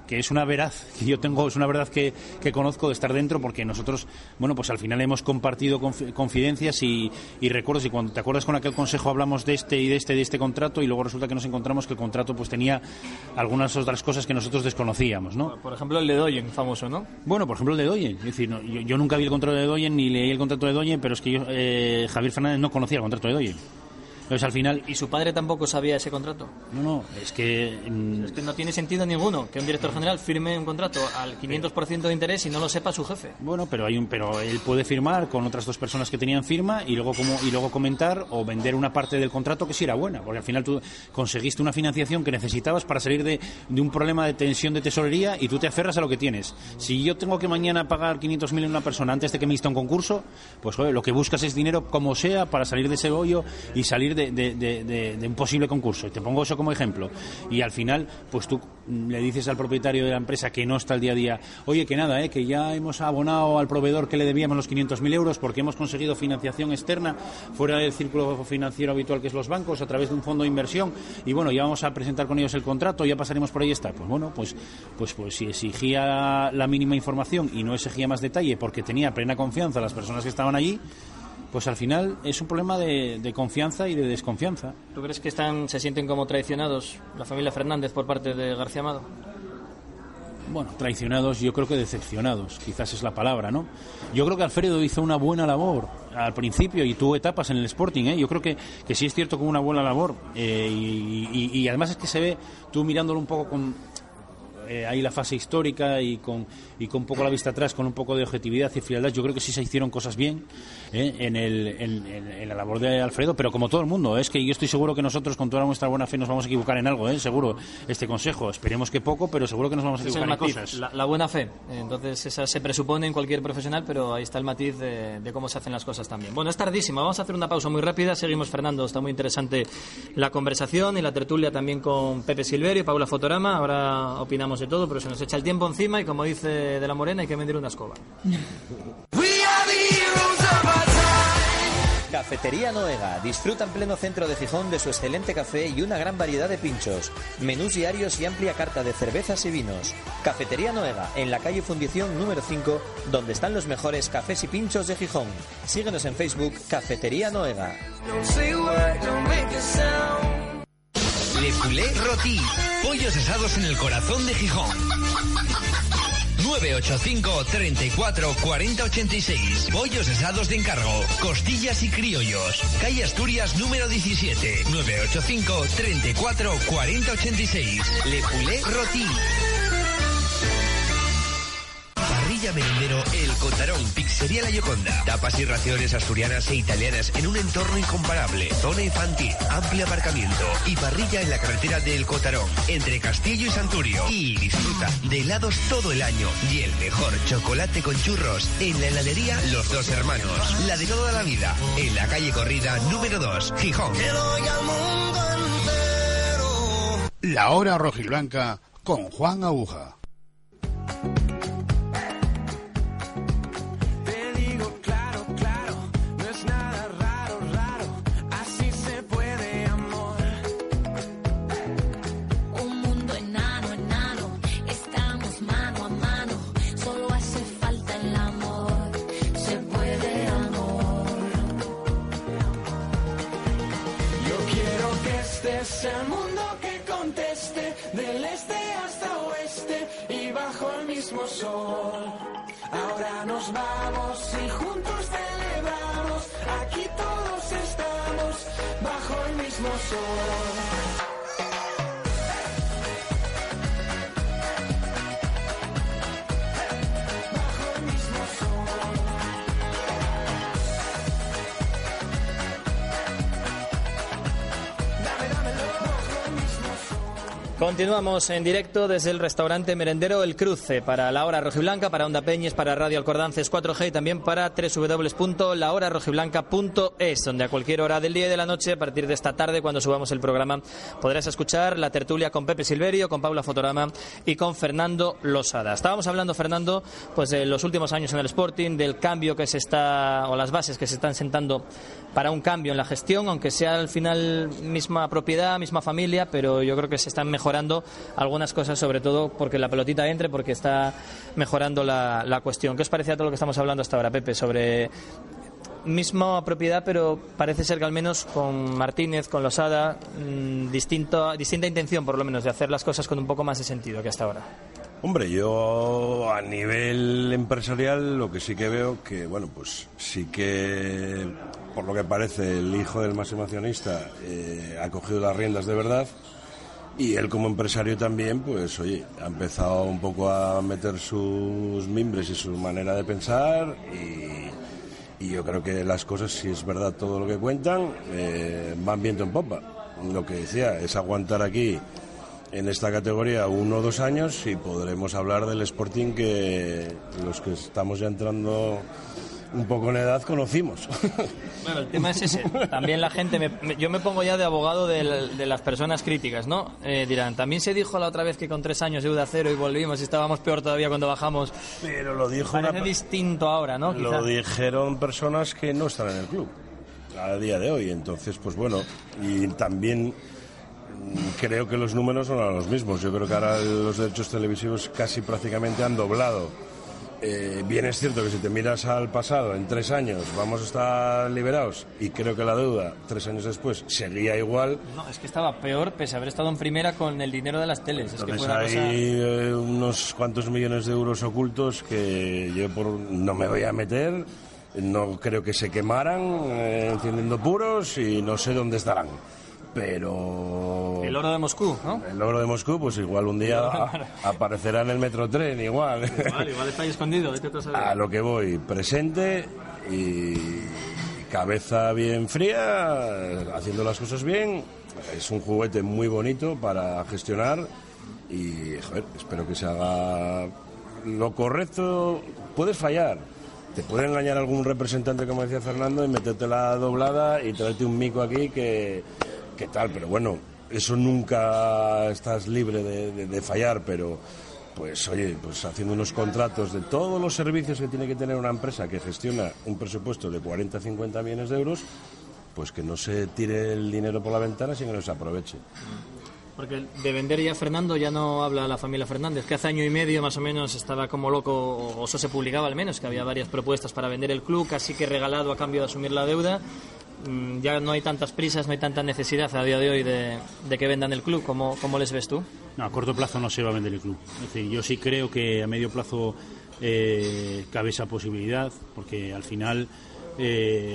que es una veraz que yo tengo, es una verdad que, que conozco de estar dentro porque nosotros, bueno, pues al final hemos compartido confi- confidencias y, y recuerdos y cuando te acuerdas con aquel consejo hablamos de este y de este de este contrato y luego resulta que nos encontramos que el contrato pues tenía algunas otras cosas que nosotros desconocíamos, ¿no? Por ejemplo, el de Doyen, famoso, ¿no? Bueno, por ejemplo, el de Doyen. Es decir, no, yo, yo nunca vi el contrato de Doyen ni leí el contrato de Doyen, pero es que yo, eh, Javier Fernández no conocía el contrato de Doyen. Entonces, al final, ¿Y su padre tampoco sabía ese contrato? no, no, es que mm, Es que no tiene sentido ninguno que un director general firme un contrato al 500% de interés y no lo sepa su jefe. Bueno, pero hay un, pero él puede firmar con otras dos personas que tenían firma y luego como y luego comentar o vender una parte del contrato que sí era buena, porque al final tú conseguiste una financiación que necesitabas para salir de, de un problema de tensión de tesorería y tú te aferras a lo que tienes. Si yo tengo que mañana pagar 500.000 en una persona antes de que me insta un concurso, pues joder, lo que buscas es dinero como sea para salir de ese hoyo y salir de, de- un posible concurso. Y te pongo eso como ejemplo. Y al final, pues tú le dices al propietario de la empresa que no está el día a día, oye, que nada, eh, que ya hemos abonado al proveedor que le debíamos los 500.000 euros porque hemos conseguido financiación externa fuera del círculo financiero habitual que es los bancos a través de un fondo de inversión y bueno, ya vamos a presentar con ellos el contrato, ya pasaremos por ahí está. Pues bueno, pues, pues, pues si exigía la mínima información y no exigía más detalle porque tenía plena confianza las personas que estaban allí, pues al final es un problema de, de confianza y de desconfianza. ¿Tú crees que están, se sienten como traicionados la familia Fernández por parte de García Amado? Bueno, traicionados, yo creo que decepcionados, quizás es la palabra, ¿no? Yo creo que Alfredo hizo una buena labor al principio y tuvo etapas en el Sporting, ¿eh? Yo creo que, que sí es cierto que hubo una buena labor eh, y, y- y además es que se ve, tú mirándolo un poco con eh, ahí la fase histórica y con, y con un poco la vista atrás, con un poco de objetividad y frialdad, yo creo que sí se hicieron cosas bien ¿eh? en, el, en, en- en la labor de Alfredo, pero como todo el mundo, es que yo estoy seguro que nosotros con toda nuestra buena fe nos vamos a equivocar en algo, ¿eh? seguro, este consejo, esperemos que poco, pero seguro que nos vamos a equivocar en cosas. la, la buena fe. Entonces, esa se presupone en cualquier profesional, pero ahí está el matiz de, de cómo se hacen las cosas también. Bueno, es tardísimo. Vamos a hacer una pausa muy rápida. Seguimos, Fernando. Está muy interesante la conversación y la tertulia también con Pepe Silverio y Paula Fotorama. Ahora opinamos de todo, pero se nos echa el tiempo encima y, como dice De la Morena, hay que vender una escoba. Cafetería Noega. Disfruta en pleno centro de Gijón de su excelente café y una gran variedad de pinchos, menús diarios y amplia carta de cervezas y vinos. Cafetería Noega, en la calle Fundición número 5, donde están los mejores cafés y pinchos de Gijón. Síguenos en Facebook, Cafetería Noega. Le Poulet Roti. Pollos asados en el corazón de Gijón. 985 34 40 86. Pollos asados de encargo. Costillas y criollos. Calle Asturias número 17. 985 34 40 86. Le Poulet Roti. Parrilla Merendero El Cotarón, Pizzería La Yoconda. Tapas y raciones asturianas e italianas en un entorno incomparable. Zona infantil, amplio aparcamiento y parrilla en la carretera del Cotarón, entre Castillo y Santurio. Y disfruta de helados todo el año y el mejor chocolate con churros en la heladería Los Dos Hermanos. La de toda la vida, en la calle Corrida número 2, Gijón. La hora rojiblanca con Juan Aguja. Continuamos en directo desde el restaurante merendero El Cruce para la hora rojiblanca, para Onda Peñes, para Radio Alcordances 4G y también para www.lahorarojiblanca.es, donde a cualquier hora del día y de la noche, a partir de esta tarde, cuando subamos el programa, podrás escuchar la tertulia con Pepe Silverio, con Paula Fotorama y con Fernando Losada. Estábamos hablando, Fernando, pues de los últimos años en el Sporting, del cambio que se está, o las bases que se están sentando para un cambio en la gestión, aunque sea al final misma propiedad, misma familia, pero yo creo que se están mejorando algunas cosas, sobre todo porque la pelotita entre, porque está mejorando la, la cuestión. ¿Qué os parece a todo lo que estamos hablando hasta ahora, Pepe, sobre misma propiedad, pero parece ser que al menos con Martínez, con Losada, mm, distinto, distinta intención por lo menos de hacer las cosas con un poco más de sentido que hasta ahora. Hombre, yo a nivel empresarial lo que sí que veo que, bueno, pues sí que, por lo que parece, el hijo del máximo accionista eh, ha cogido las riendas de verdad y él como empresario también, pues oye, ha empezado un poco a meter sus mimbres y su manera de pensar y, yo creo que las cosas, si es verdad todo lo que cuentan, eh, van viento en popa. Lo que decía es aguantar aquí en esta categoría uno o dos años y podremos hablar del Sporting que los que estamos ya entrando un poco en edad conocimos. Bueno, el tema es ese. También la gente, me- yo me pongo ya de abogado de, las personas críticas, ¿no? Eh, dirán, también se dijo la otra vez que con tres años deuda cero y volvimos y estábamos peor todavía cuando bajamos. Pero lo dijo Parece una- distinto ahora, ¿no? Quizá. Lo dijeron personas que no están en el club a día de hoy. Entonces, pues bueno, y también mm, creo que los números son los mismos. Yo creo que ahora los derechos televisivos casi prácticamente han doblado. Eh, bien es cierto que si te miras al pasado, en tres años vamos a estar liberados y creo que la deuda, tres años después, seguía igual. No, es que estaba peor pese a haber estado en primera con el dinero de las teles. Es que hay cosa... eh, unos cuantos millones de euros ocultos que yo por, no me voy a meter, no creo que se quemaran eh, encendiendo puros y no sé dónde estarán. Pero... El oro de Moscú, ¿no? El oro de Moscú, pues igual un día a- aparecerá en el metrotren, igual. Igual, igual está ahí escondido. A lo que voy, presente y cabeza bien fría, haciendo las cosas bien. Es un juguete muy bonito para gestionar y joder, espero que se haga lo correcto. Puedes fallar. Te puede engañar algún representante, como decía Fernando, y meterte la doblada y traerte un mico aquí que, que tal. Pero bueno, eso nunca estás libre de fallar, pero pues oye, pues haciendo unos contratos de todos los servicios que tiene que tener una empresa que gestiona un presupuesto de 40 50 millones de euros, pues que no se tire el dinero por la ventana, sino que no se aproveche. Porque de vender ya Fernando ya no habla la familia Fernández, que hace año y medio más o menos estaba como loco, o eso se publicaba al menos, que había varias propuestas para vender el club, casi que regalado a cambio de asumir la deuda. Mm, Ya no hay tantas prisas, no hay tanta necesidad a día de hoy de, que vendan el club. ¿Cómo, ¿Cómo les ves tú? No, a corto plazo no se va a vender el club. Es decir, yo sí creo que a medio plazo eh, cabe esa posibilidad, porque al final eh,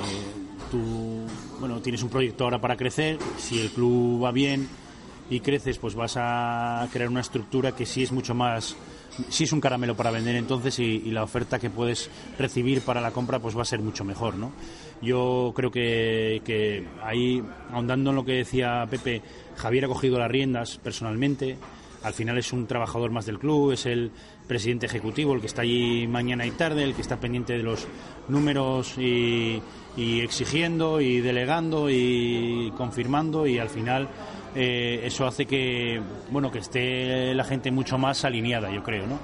tú bueno, tienes un proyecto ahora para crecer, si el club va bien y creces, pues vas a crear una estructura que sí es mucho más sí es un caramelo para vender entonces y la oferta que puedes recibir para la compra pues va a ser mucho mejor, ¿no? Yo creo que, ahí, ahondando en lo que decía Pepe, Javier ha cogido las riendas personalmente. Al final es un trabajador más del club, es el presidente ejecutivo, el que está allí mañana y tarde, el que está pendiente de los números y, y exigiendo y delegando y confirmando y al final eh, eso hace que bueno que esté la gente mucho más alineada, yo creo, ¿no?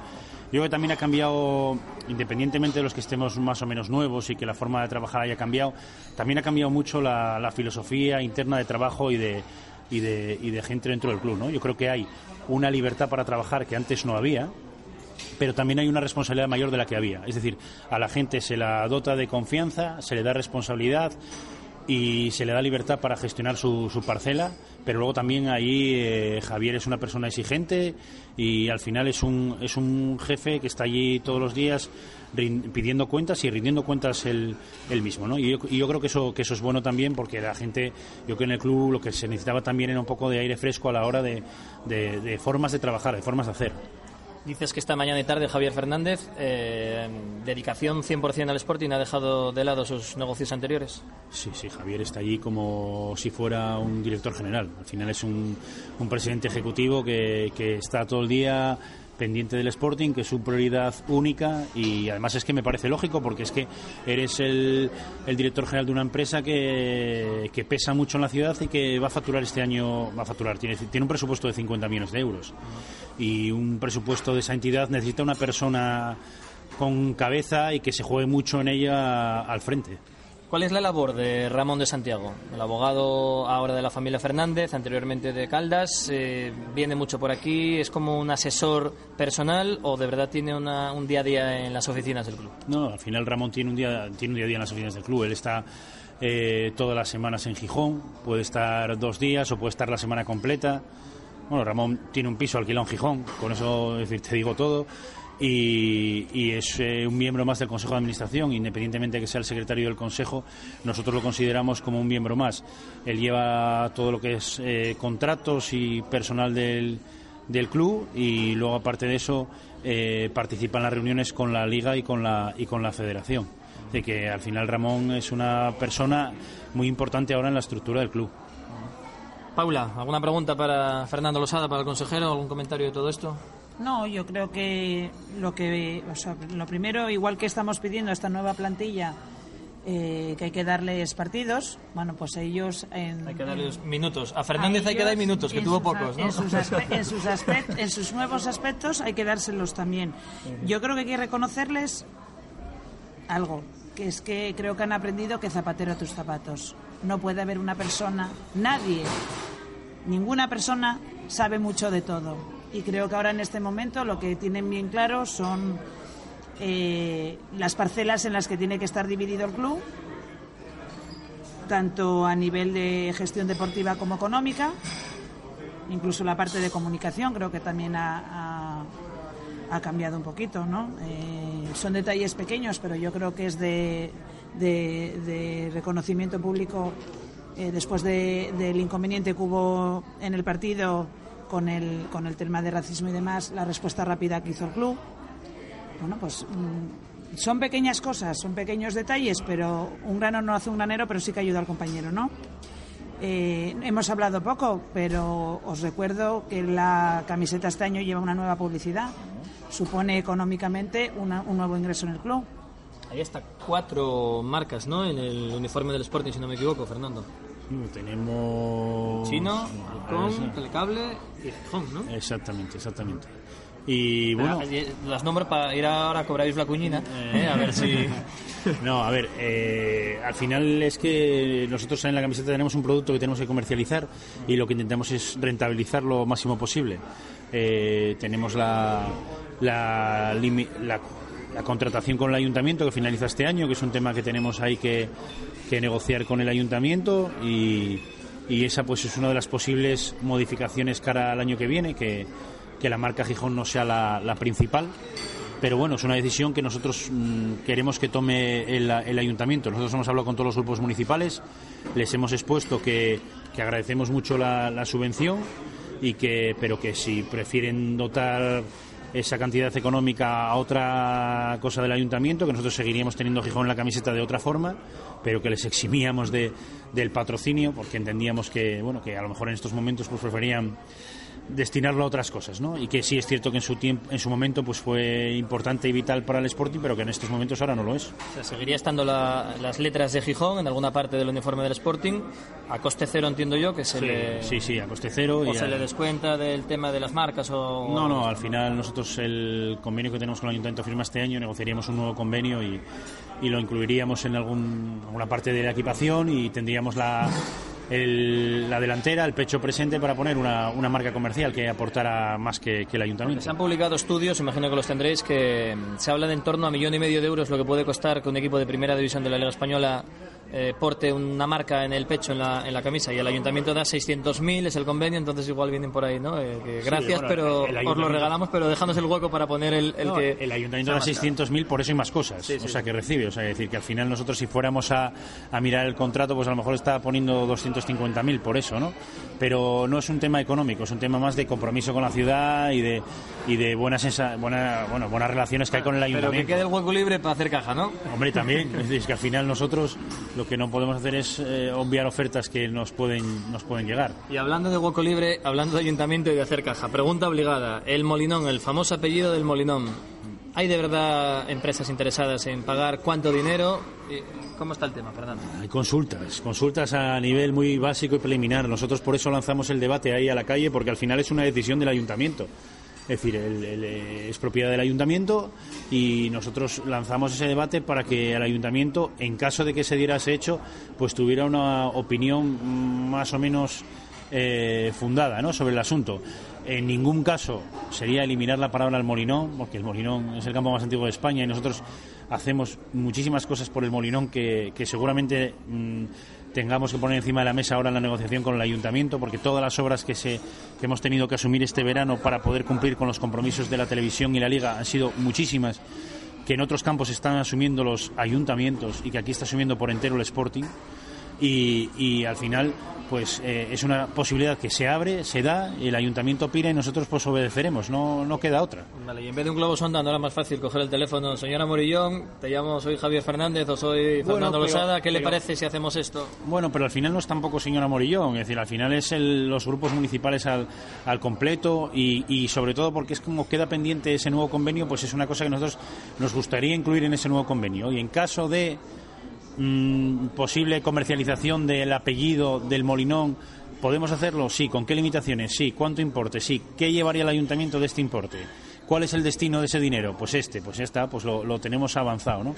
Yo creo que también ha cambiado, independientemente de los que estemos más o menos nuevos y que la forma de trabajar haya cambiado, también ha cambiado mucho la, filosofía interna de trabajo y de, y, de, y de gente dentro del club. ¿no? Yo creo que hay una libertad para trabajar que antes no había, pero también hay una responsabilidad mayor de la que había. Es decir, a la gente se la dota de confianza, se le da responsabilidad y se le da libertad para gestionar su, su parcela, pero luego también ahí eh, Javier es una persona exigente y al final es un, es un jefe que está allí todos los días pidiendo cuentas y rindiendo cuentas él, él mismo. ¿no? Y, yo, y yo creo que eso, que eso es bueno también porque la gente, yo creo que en el club lo que se necesitaba también era un poco de aire fresco a la hora de, de- de formas de trabajar, de formas de hacer. Dices que esta mañana y tarde Javier Fernández, eh, dedicación 100% al Sporting, ha dejado de lado sus negocios anteriores. Sí, sí, Javier está allí como si fuera un director general. Al final es un, un presidente ejecutivo que, que está todo el día pendiente del Sporting, que es su prioridad única y además es que me parece lógico porque es que eres el, el director general de una empresa que, que pesa mucho en la ciudad y que va a facturar este año, va a facturar, tiene, tiene un presupuesto de 50 millones de euros y un presupuesto de esa entidad necesita una persona con cabeza y que se juegue mucho en ella al frente. ¿Cuál es la labor de Ramón de Santiago? El abogado ahora de la familia Fernández, anteriormente de Caldas, eh, viene mucho por aquí, es como un asesor personal o de verdad tiene una- un día a día en las oficinas del club. No, al final Ramón tiene un día, tiene un día a día en las oficinas del club. Él está eh, todas las semanas en Gijón, puede estar dos días o puede estar la semana completa. Bueno, Ramón tiene un piso alquilado en Gijón, con eso es decir, te digo todo. Y, es eh, un miembro más del Consejo de Administración, independientemente de que sea el secretario del Consejo, nosotros lo consideramos como un miembro más. Él lleva todo lo que es eh, contratos y personal del, del club y luego aparte de eso eh, participa en las reuniones con la liga y con la y con la federación de que al final Ramón es una persona muy importante ahora en la estructura del club Paula, ¿alguna pregunta para Fernando Losada, para el consejero? ¿Algún comentario de todo esto? No, yo creo que lo que, o sea, lo primero, igual que estamos pidiendo a esta nueva plantilla, eh, que hay que darles partidos, bueno, pues a ellos en, Hay que darles minutos. A Fernández a hay que dar minutos, que tuvo pocos, ¿no? En sus, aspe- en sus en sus nuevos aspectos hay que dárselos también. Yo creo que hay que reconocerles algo, que es que creo que han aprendido que zapatero a tus zapatos. No puede haber una persona, nadie, ninguna persona sabe mucho de todo. Y creo que ahora en este momento lo que tienen bien claro son eh, las parcelas en las que tiene que estar dividido el club, tanto a nivel de gestión deportiva como económica, incluso la parte de comunicación creo que también ha, ha- cambiado un poquito, ¿no? Eh, son detalles pequeños, pero yo creo que es de- de reconocimiento público eh, después de- del inconveniente que hubo en el partido con el, con el tema de racismo y demás, la respuesta rápida que hizo el club. Bueno, pues mm, son pequeñas cosas, son pequeños detalles, pero un grano no hace un granero, pero sí que ayuda al compañero, ¿no? Eh, hemos hablado poco, pero os recuerdo que la camiseta este año lleva una nueva publicidad. Supone económicamente una- un nuevo ingreso en el club. Ahí está cuatro marcas, ¿no? En el uniforme del Sporting, si no me equivoco, Fernando. Tenemos Chino, Halcón, Eso. Telecable y Gijón, ¿no? exactamente exactamente y bueno Ah, y las nombres para ir ahora a cobraros la cuñina, ¿eh? a ver si... No, a ver, eh, al final es que nosotros en la camiseta tenemos un producto que tenemos que comercializar y lo que intentamos es rentabilizar lo máximo posible. Eh, tenemos la, la, la- la contratación con el ayuntamiento que finaliza este año, que es un tema que tenemos ahí que, que negociar con el ayuntamiento y, esa pues es una de las posibles modificaciones cara al año que viene, que, que la marca Gijón no sea la, la principal. Pero bueno, es una decisión que nosotros mm, queremos que tome el, el ayuntamiento. Nosotros hemos hablado con todos los grupos municipales, les hemos expuesto que, que agradecemos mucho la, la subvención y que, pero que si prefieren dotar esa cantidad económica a otra cosa del ayuntamiento, que nosotros seguiríamos teniendo Gijón en la camiseta de otra forma, pero que les eximíamos de, del patrocinio, porque entendíamos que, bueno, que a lo mejor en estos momentos pues preferían destinarlo a otras cosas, ¿no? Y que sí es cierto que en su tiempo, en su momento pues fue importante y vital para el Sporting, pero que en estos momentos ahora no lo es. O sea, seguiría estando la- las letras de Gijón en alguna parte del uniforme del Sporting, a coste cero entiendo yo, que se Sí, le... sí, sí, a coste cero. O y se a- le descuenta del tema de las marcas o... No, no, al final nosotros el convenio que tenemos con el Ayuntamiento firma este año, negociaríamos un nuevo convenio y, y lo incluiríamos en algún, alguna parte de la equipación y tendríamos la, el- la delantera, el pecho presente para poner una, una marca comercial que aportara más que, que el Ayuntamiento. Se han publicado estudios, imagino que los tendréis, que mm, se habla de en torno a millón y medio de euros lo que puede costar que un equipo de primera división de la Liga Española eh, porte una marca en el pecho, en la, en la camisa, y el ayuntamiento da 600.000, es el convenio, entonces igual vienen por ahí, ¿no? Eh, que gracias, bueno, pero el os lo ayuntamiento- regalamos, pero dejándonos el hueco para poner el, el No, que... el ayuntamiento da 600.000 por eso y más cosas, o sea, que recibe. O sea, es decir, que al final nosotros si fuéramos a, a mirar el contrato, pues a lo mejor está poniendo 250.000 por eso, ¿no? Pero no es un tema económico, es un tema más de compromiso con la ciudad y de, y de buenas, sensa- buena, bueno, buenas relaciones que hay con el Pero que ayuntamiento. quede el hueco libre para hacer caja, ¿no? Hombre, también, es decir, que al final nosotros lo que no podemos hacer es eh, obviar ofertas que nos pueden, nos pueden llegar. Y hablando de hueco libre, hablando de ayuntamiento y de hacer caja, pregunta obligada. El Molinón, el famoso apellido del Molinón. ¿Hay de verdad empresas interesadas en pagar cuánto dinero? ¿Cómo está el tema, Fernando? Hay consultas, consultas a nivel muy básico y preliminar. Nosotros por eso lanzamos el debate ahí a la calle, porque al final es una decisión del ayuntamiento. Es decir, el- eh, es propiedad del ayuntamiento y nosotros lanzamos ese debate para que el ayuntamiento, en caso de que se diera ese hecho, pues tuviera una opinión más o menos eh, fundada ¿no? sobre el asunto. En ningún caso sería eliminar la palabra al Molinón, porque el Molinón es el campo más antiguo de España y nosotros hacemos muchísimas cosas por el Molinón que, que seguramente mm, tengamos que poner encima de la mesa ahora en la negociación con el ayuntamiento, porque todas las obras que, se, que hemos tenido que asumir este verano para poder cumplir con los compromisos de la televisión y la liga han sido muchísimas que en otros campos están asumiendo los ayuntamientos y que aquí está asumiendo por entero el Sporting y, y al final pues eh, es una posibilidad que se abre, se da, el ayuntamiento opina y nosotros pues obedeceremos, no, no queda otra. Vale, y en vez de un globo sonda, ¿no era más fácil coger el teléfono? Señora Morillón, te llamo, soy Javier Fernández o soy Fernando pero- Losada, ¿qué le parece si hacemos esto? Bueno, pero al final no es tampoco señora Morillón, es decir, al final es el- los grupos municipales al, al completo y, y sobre todo porque es como queda pendiente ese nuevo convenio, pues es una cosa que nosotros nos gustaría incluir en ese nuevo convenio. Y en caso de mm, posible comercialización del apellido del Molinón, ¿podemos hacerlo? Sí. ¿Con qué limitaciones? Sí. ¿Cuánto importe? Sí. ¿Qué llevaría el ayuntamiento de este importe? ¿Cuál es el destino de ese dinero? Pues este, pues ya está, pues lo, lo tenemos avanzado, ¿no?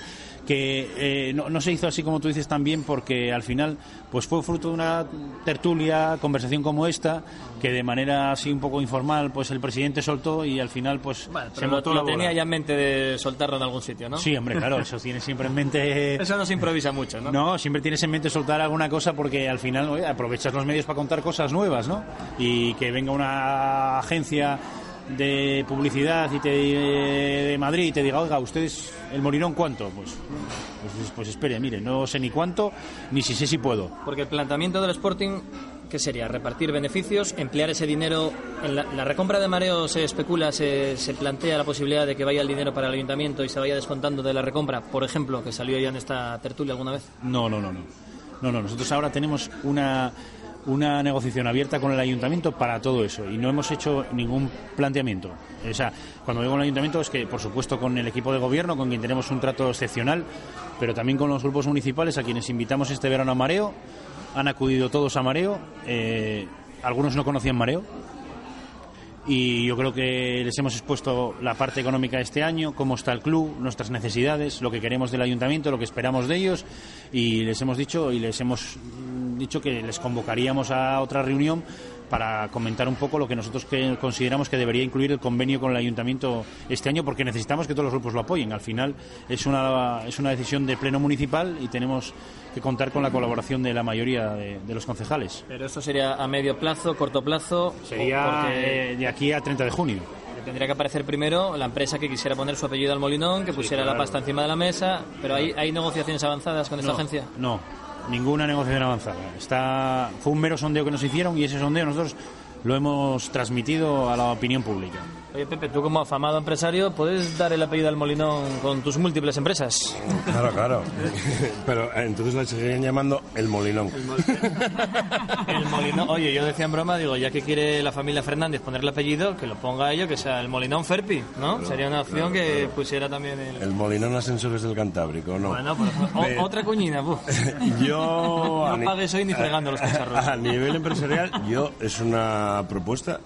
Que eh, no, no se hizo así como tú dices también porque al final pues fue fruto de una tertulia, conversación como esta, que de manera así un poco informal pues el presidente soltó y al final pues se Pero lo, montó lo la bola. tenía ya en mente de soltarlo en algún sitio, ¿no? Sí, hombre, claro, eso tiene siempre en mente... Eso no se improvisa mucho, ¿no? No, siempre tienes en mente soltar alguna cosa porque al final oye, aprovechas los medios para contar cosas nuevas, ¿no? Y que venga una agencia de publicidad y te, de Madrid y te diga, oiga, ustedes el Molinón cuánto? Pues, pues, pues espere, mire, no sé ni cuánto, ni si sé si puedo. Porque el planteamiento del Sporting, ¿qué sería? Repartir beneficios, emplear ese dinero. En la, la recompra de mareo se especula, se, se plantea la posibilidad de que vaya el dinero para el ayuntamiento y se vaya descontando de la recompra, por ejemplo, que salió ya en esta tertulia alguna vez. No, no, no, no. No, no, nosotros ahora tenemos una, una negociación abierta con el ayuntamiento para todo eso y no hemos hecho ningún planteamiento. O sea, cuando digo el ayuntamiento es que, por supuesto, con el equipo de gobierno, con quien tenemos un trato excepcional, pero también con los grupos municipales a quienes invitamos este verano a Mareo. Han acudido todos a Mareo. eh, algunos no conocían Mareo y yo creo que les hemos expuesto la parte económica de este año, cómo está el club, nuestras necesidades, lo que queremos del ayuntamiento, lo que esperamos de ellos y les hemos dicho y les hemos dicho que les convocaríamos a otra reunión para comentar un poco lo que nosotros que consideramos que debería incluir el convenio con el ayuntamiento este año porque necesitamos que todos los grupos lo apoyen. Al final es una es una decisión de pleno municipal y tenemos que contar con la colaboración de la mayoría de, de los concejales. Pero esto sería a medio plazo, corto plazo. Sería porque de aquí a 30 de junio. tendría que aparecer primero la empresa que quisiera poner su apellido al molinón, que pusiera la claro. pasta encima de la mesa. Pero hay, hay negociaciones avanzadas con esta No, agencia. No, ninguna negociación avanzada. Está, fue un mero sondeo que nos hicieron y ese sondeo nosotros lo hemos transmitido a la opinión pública. Oye, Pepe, tú como afamado empresario, ¿puedes dar el apellido al Molinón con tus múltiples empresas? Claro, claro. Pero eh, entonces la seguirían llamando el Molinón. El Molinón, oye, yo decía en broma, digo, ya que quiere la familia Fernández ponerle apellido, que lo ponga ello, que sea el Molinón Ferpi, ¿no? Sería una opción que pusiera también el... El Molinón Ascensores del Cantábrico, ¿no? Bueno, pues o- otra cuñina, puf. Yo... No ni- pagues hoy ni fregando los cacharros. A nivel empresarial, yo es una propuesta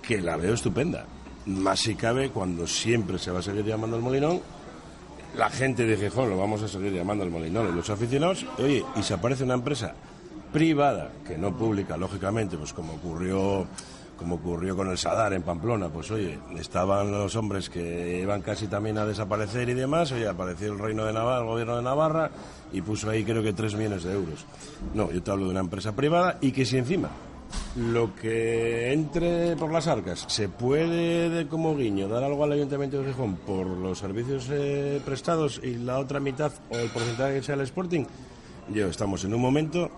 que la veo estupenda. Más si cabe cuando siempre se va a seguir llamando el Molinón. La gente de Gijón lo vamos a seguir llamando el Molinón y los aficionados. Oye, y se aparece una empresa privada, que no pública, lógicamente, pues como ocurrió como ocurrió con el Sadar en Pamplona, pues oye, estaban los hombres que iban casi también a desaparecer y demás, oye, apareció el Reino de Navarra, el gobierno de Navarra, y puso ahí creo que 3 millones de euros. No, yo te hablo de una empresa privada y que si encima lo que entre por las arcas se puede, de- como guiño, dar algo al Ayuntamiento de Gijón por los servicios eh, prestados y la otra mitad o el porcentaje que sea el Sporting, yo estamos en un momento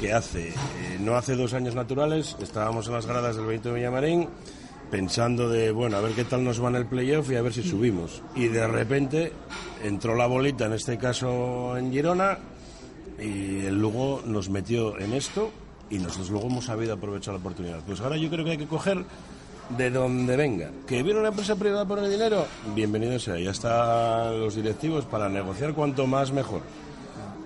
que hace, eh, no hace dos años naturales, estábamos en las gradas del Benito Villamarín pensando de, bueno, a ver qué tal nos va en el playoff y a ver si subimos. Y de repente entró la bolita, en este caso en Girona, y el Lugo nos metió en esto y nosotros luego hemos sabido aprovechar la oportunidad. Pues ahora yo creo que hay que coger de donde venga. ¿Que viene una empresa privada por el dinero? Bienvenido sea, ya están los directivos para negociar cuanto más mejor.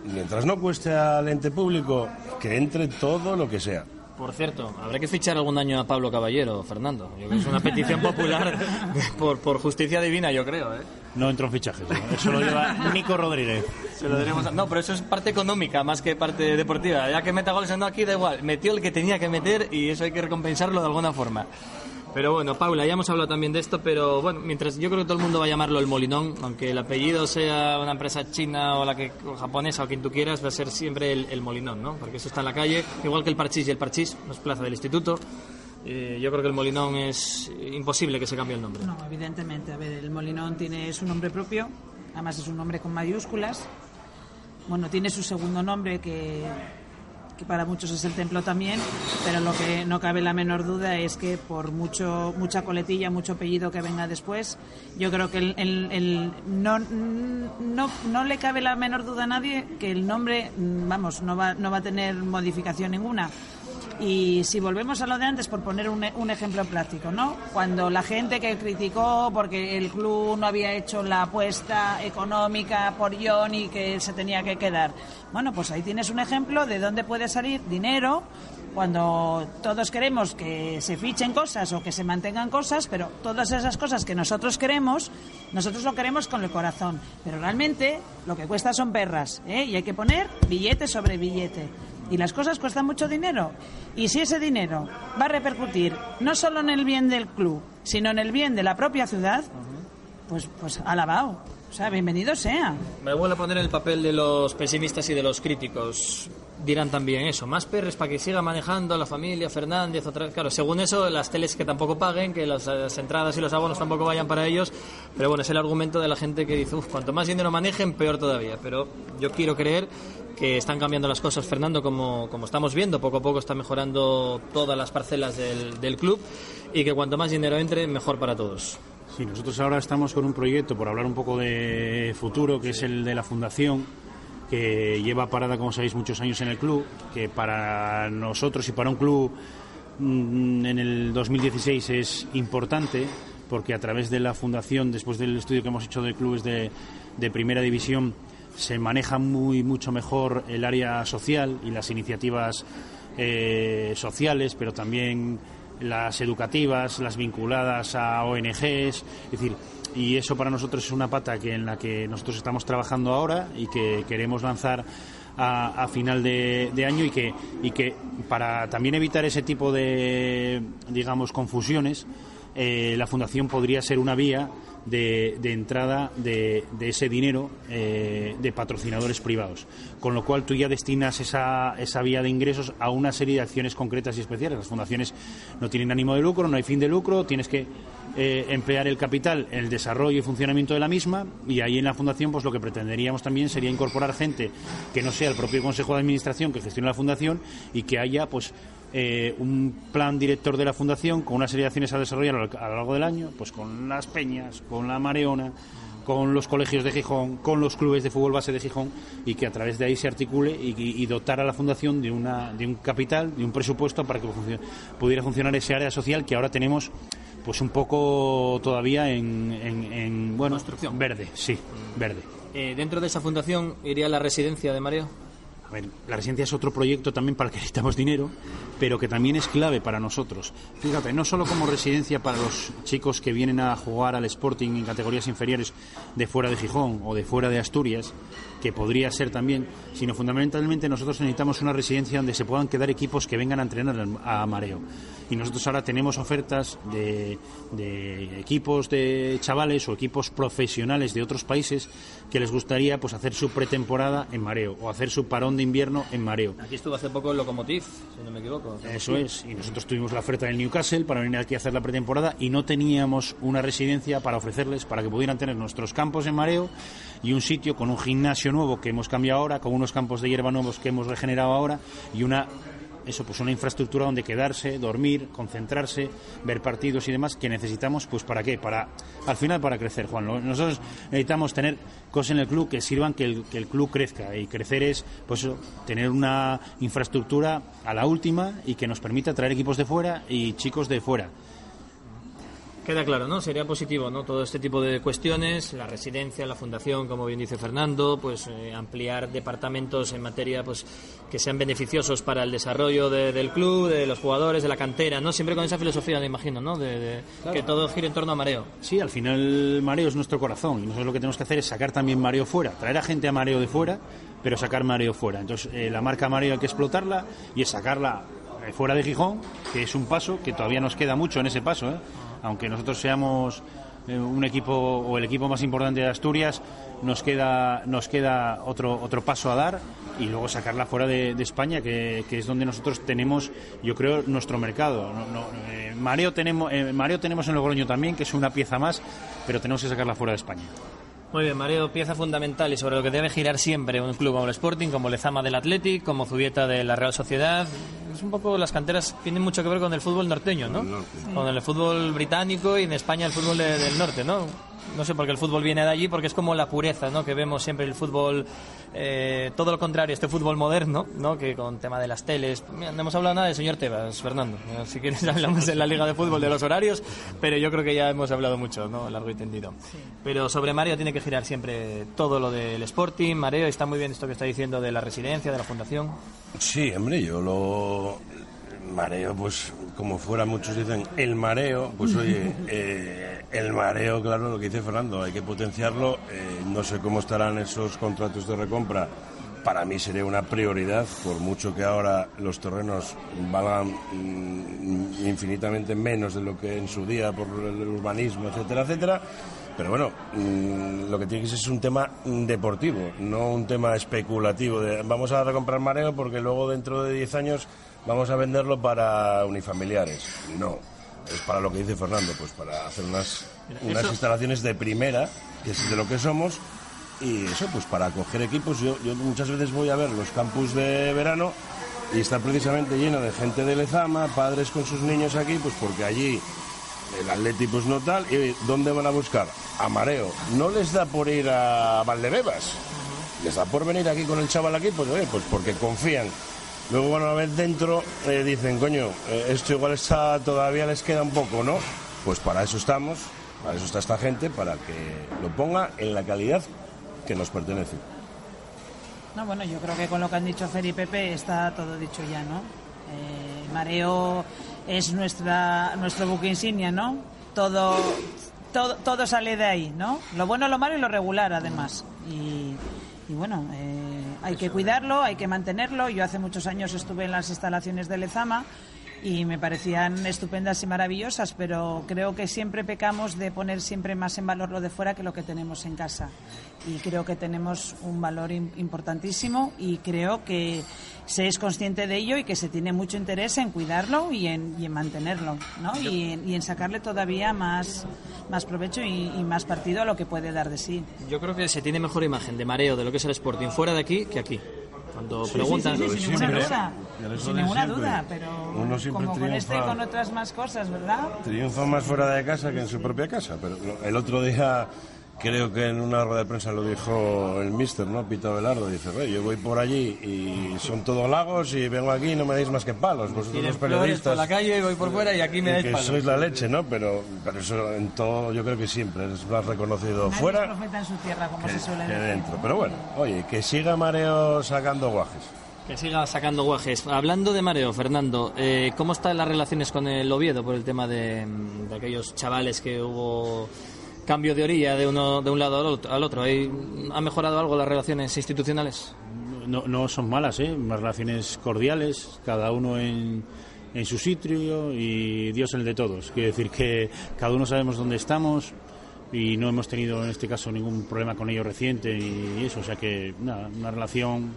Mientras no cueste al ente público, que entre todo lo que sea. Por cierto, habrá que fichar algún año a Pablo Caballero, Fernando. Yo creo que es una petición popular por, por justicia divina, yo creo, ¿eh? No entró en fichajes. ¿no? Eso lo lleva Nico Rodríguez. Se lo diremos a- No, pero eso es parte económica más que parte deportiva. Ya que meta goles o no aquí, da igual. Metió el que tenía que meter y eso hay que recompensarlo de alguna forma. Pero bueno, Paula, ya hemos hablado también de esto, pero bueno, mientras yo creo que todo el mundo va a llamarlo el Molinón, aunque el apellido sea una empresa china o la que o japonesa o quien tú quieras, va a ser siempre el, el Molinón, ¿no? Porque eso está en la calle, igual que el Parchís y el Parchís, no es plaza del instituto. Eh, yo creo que el Molinón es imposible que se cambie el nombre. No, evidentemente. A ver, el Molinón tiene su nombre propio, además es un nombre con mayúsculas. Bueno, tiene su segundo nombre que, que para muchos es el templo también, pero lo que no cabe la menor duda es que por mucho mucha coletilla, mucho apellido que venga después, yo creo que el, el- el- no, no, no le cabe la menor duda a nadie que el nombre, mm, vamos, no va, no va a tener modificación ninguna. Y si volvemos a lo de antes, por poner un, e- un ejemplo práctico, ¿no? Cuando la gente que criticó porque el club no había hecho la apuesta económica por Johnny que se tenía que quedar. Bueno, pues ahí tienes un ejemplo de dónde puede salir dinero cuando todos queremos que se fichen cosas o que se mantengan cosas, pero todas esas cosas que nosotros queremos, nosotros lo queremos con el corazón. Pero realmente lo que cuesta son perras, ¿eh? Y hay que poner billete sobre billete. Y las cosas cuestan mucho dinero. Y si ese dinero va a repercutir no solo en el bien del club, sino en el bien de la propia ciudad, pues, pues alabado. O sea, bienvenido sea. Me vuelvo a poner en el papel de los pesimistas y de los críticos. Dirán también eso, más perres para que siga manejando la familia Fernández. Otra... Claro, según eso, las teles que tampoco paguen, que las, las entradas y los abonos tampoco vayan para ellos. Pero bueno, es el argumento de la gente que dice, uff, cuanto más dinero manejen, peor todavía. Pero yo quiero creer que están cambiando las cosas, Fernando, como, como estamos viendo. Poco a poco está mejorando todas las parcelas del, del club y que cuanto más dinero entre, mejor para todos. Sí, nosotros ahora estamos con un proyecto, por hablar un poco de futuro, que es el de la Fundación, que lleva parada, como sabéis, muchos años en el club, que para nosotros y para un club mm, en el 2016 es importante, porque a través de la Fundación, después del estudio que hemos hecho de clubes de, de primera división, se maneja muy mucho mejor el área social y las iniciativas eh, sociales, pero también las educativas, las vinculadas a ONGs, es decir, y eso para nosotros es una pata que en la que nosotros estamos trabajando ahora y que queremos lanzar a, a final de, año y que y que para también evitar ese tipo de digamos confusiones eh, la fundación podría ser una vía de, de entrada de, ese dinero eh, de patrocinadores privados. Con lo cual tú ya destinas esa, esa vía de ingresos a una serie de acciones concretas y especiales. Las fundaciones no tienen ánimo de lucro, no hay fin de lucro, tienes que eh, emplear el capital en el desarrollo y funcionamiento de la misma y ahí en la fundación pues lo que pretenderíamos también sería incorporar gente que no sea el propio consejo de administración que gestiona la fundación y que haya pues eh, un plan director de la fundación con una serie de acciones a desarrollar a lo largo del año, pues con las peñas, con la Mareona, con los colegios de Gijón, con los clubes de fútbol base de Gijón y que a través de ahí se articule y, y- y dotar a la fundación de, una, de un capital, de un presupuesto para que pudiera funcionar ese área social que ahora tenemos pues un poco todavía en, en- en, bueno verde, sí, verde. Eh, dentro de esa fundación iría la residencia de Mareo. A ver, la residencia es otro proyecto también para el que necesitamos dinero, pero que también es clave para nosotros. Fíjate, no solo como residencia para los chicos que vienen a jugar al Sporting en categorías inferiores de fuera de Gijón o de fuera de Asturias, que podría ser también, sino fundamentalmente nosotros necesitamos una residencia donde se puedan quedar equipos que vengan a entrenar a Mareo. Y nosotros ahora tenemos ofertas de, de equipos de chavales o equipos profesionales de otros países que les gustaría pues hacer su pretemporada en Mareo o hacer su parón de invierno en Mareo. Aquí estuvo hace poco el Lokomotiv, si no me equivoco. Eso es, y nosotros tuvimos la oferta del Newcastle para venir aquí a hacer la pretemporada y no teníamos una residencia para ofrecerles para que pudieran tener nuestros campos en mareo y un sitio con un gimnasio nuevo que hemos cambiado ahora, con unos campos de hierba nuevos que hemos regenerado ahora y una eso pues una infraestructura donde quedarse, dormir, concentrarse, ver partidos y demás que necesitamos pues para qué, para al final para crecer, Juan. Nosotros necesitamos tener cosas en el club que sirvan que el, que el club crezca y crecer es pues tener una infraestructura a la última y que nos permita traer equipos de fuera y chicos de fuera. Queda claro, ¿no? Sería positivo, ¿no? Todo este tipo de cuestiones, la residencia, la fundación, como bien dice Fernando, pues eh, ampliar departamentos en materia, pues que sean beneficiosos para el desarrollo de- del club, de los jugadores, de la cantera, ¿no? Siempre con esa filosofía, me imagino, ¿no? De, de que todo gire en torno a mareo. Sí, al final Mareo es nuestro corazón y nosotros lo que tenemos que hacer es sacar también Mareo fuera, traer a gente a Mareo de fuera, pero sacar Mareo fuera. Entonces, eh, la marca Mareo hay que explotarla y es sacarla eh, fuera de Gijón, que es un paso que todavía nos queda mucho en ese paso, ¿eh? Aunque nosotros seamos eh, un equipo o el equipo más importante de Asturias, nos queda nos queda otro otro paso a dar y luego sacarla fuera de, España, que, que es donde nosotros tenemos, yo creo, nuestro mercado. No- no, eh, Mareo tenemos eh, Mareo tenemos en Logroño también, que es una pieza más, pero tenemos que sacarla fuera de España. Muy bien, Mareo, pieza fundamental y sobre lo que debe girar siempre un club como el Sporting, como Lezama del Athletic, como Zubieta de la Real Sociedad. Es un poco las canteras tienen mucho que ver con el fútbol norteño, ¿no? Con el fútbol británico y en España el fútbol de- del norte, ¿no? No sé por qué el fútbol viene de allí, porque es como la pureza, ¿no? Que vemos siempre el fútbol, eh, todo lo contrario, este fútbol moderno, ¿no? Que con tema de las teles. Mira, no hemos hablado nada del señor Tebas, Fernando. Si quieres hablamos en la Liga de Fútbol de los horarios, pero yo creo que ya hemos hablado mucho, ¿no? Largo y tendido. Pero sobre Mareo tiene que girar siempre todo lo del Sporting, Mareo, está muy bien esto que está diciendo de la residencia, de la fundación. Sí, hombre, yo lo mareo, pues como fuera muchos dicen el mareo, pues oye, eh, el mareo, claro, lo que dice Fernando, hay que potenciarlo. eh, no sé cómo estarán esos contratos de recompra. Para mí sería una prioridad, por mucho que ahora los terrenos valgan mm, infinitamente menos de lo que en su día por el urbanismo, etcétera, etcétera. Pero bueno, mm, lo que tiene que ser es un tema deportivo, no un tema especulativo. De, vamos a recomprar mareo porque luego dentro de 10 años vamos a venderlo para unifamiliares. No, es para lo que dice Fernando, pues para hacer unas, unas eso- instalaciones de primera, que es de lo que somos, y eso, pues para acoger equipos. Yo, yo muchas veces voy a ver los campus de verano y está precisamente lleno de gente de Lezama, padres con sus niños aquí, pues porque allí el Atleti pues no tal. ¿Y dónde van a buscar? A Mareo. No les da por ir a Valdebebas. Les da por venir aquí con el chaval aquí, pues oye, pues porque confían. Luego van a ver dentro, eh, dicen, coño, eh, esto igual está, todavía les queda un poco, ¿no? Pues para eso estamos, para eso está esta gente, para que lo ponga en la calidad que nos pertenece. No, bueno, yo creo que con lo que han dicho Fer y Pepe está todo dicho ya, ¿no? Eh, Mareo es nuestra nuestro buque insignia, ¿no? Todo, todo, todo sale de ahí, ¿no? Lo bueno, lo malo y lo regular, además. Y, y bueno, eh, hay que cuidarlo, hay que mantenerlo. Yo hace muchos años estuve en las instalaciones de Lezama y me parecían estupendas y maravillosas, pero creo que siempre pecamos de poner siempre más en valor lo de fuera que lo que tenemos en casa. Y creo que tenemos un valor im- importantísimo y creo que se es consciente de ello y que se tiene mucho interés en cuidarlo y en, y en mantenerlo, ¿no? Y en, y en sacarle todavía más, más provecho y, y más partido a lo que puede dar de sí. Yo creo que se tiene mejor imagen de mareo de lo que es el Sporting fuera de aquí que aquí. Cuando Sí, preguntan... sí, sí, sin ninguna duda. Sin ninguna siempre. duda, pero Uno siempre como con este y triunfa. con otras más cosas, ¿verdad? Triunfa más fuera de casa que en su propia casa. Pero el otro día, creo que en una rueda de prensa lo dijo el mister, ¿no? Pito Velardo. Dice, "Ve, yo voy por allí y son todos lagos y vengo aquí y no me dais más que palos. Vosotros los flores por periodistas. la calle, voy por fuera y aquí me y dais que palos. sois la leche, ¿no? Pero, pero eso en todo, yo creo que siempre es más reconocido Nadie fuera es profeta en su tierra, como que, se suele que dentro. Pero bueno, oye, que siga Mareo sacando guajes. Que siga sacando guajes. Hablando de mareo, Fernando, eh, ¿cómo están las relaciones con el Oviedo por el tema de, de aquellos chavales que hubo cambio de orilla de uno de un lado al otro? ¿Ha mejorado algo las relaciones institucionales? No, no son malas, ¿eh? Unas relaciones cordiales, cada uno en, en su sitio y Dios el de todos. Quiere decir que cada uno sabemos dónde estamos y no hemos tenido en este caso ningún problema con ellos reciente y eso, o sea que nada, una relación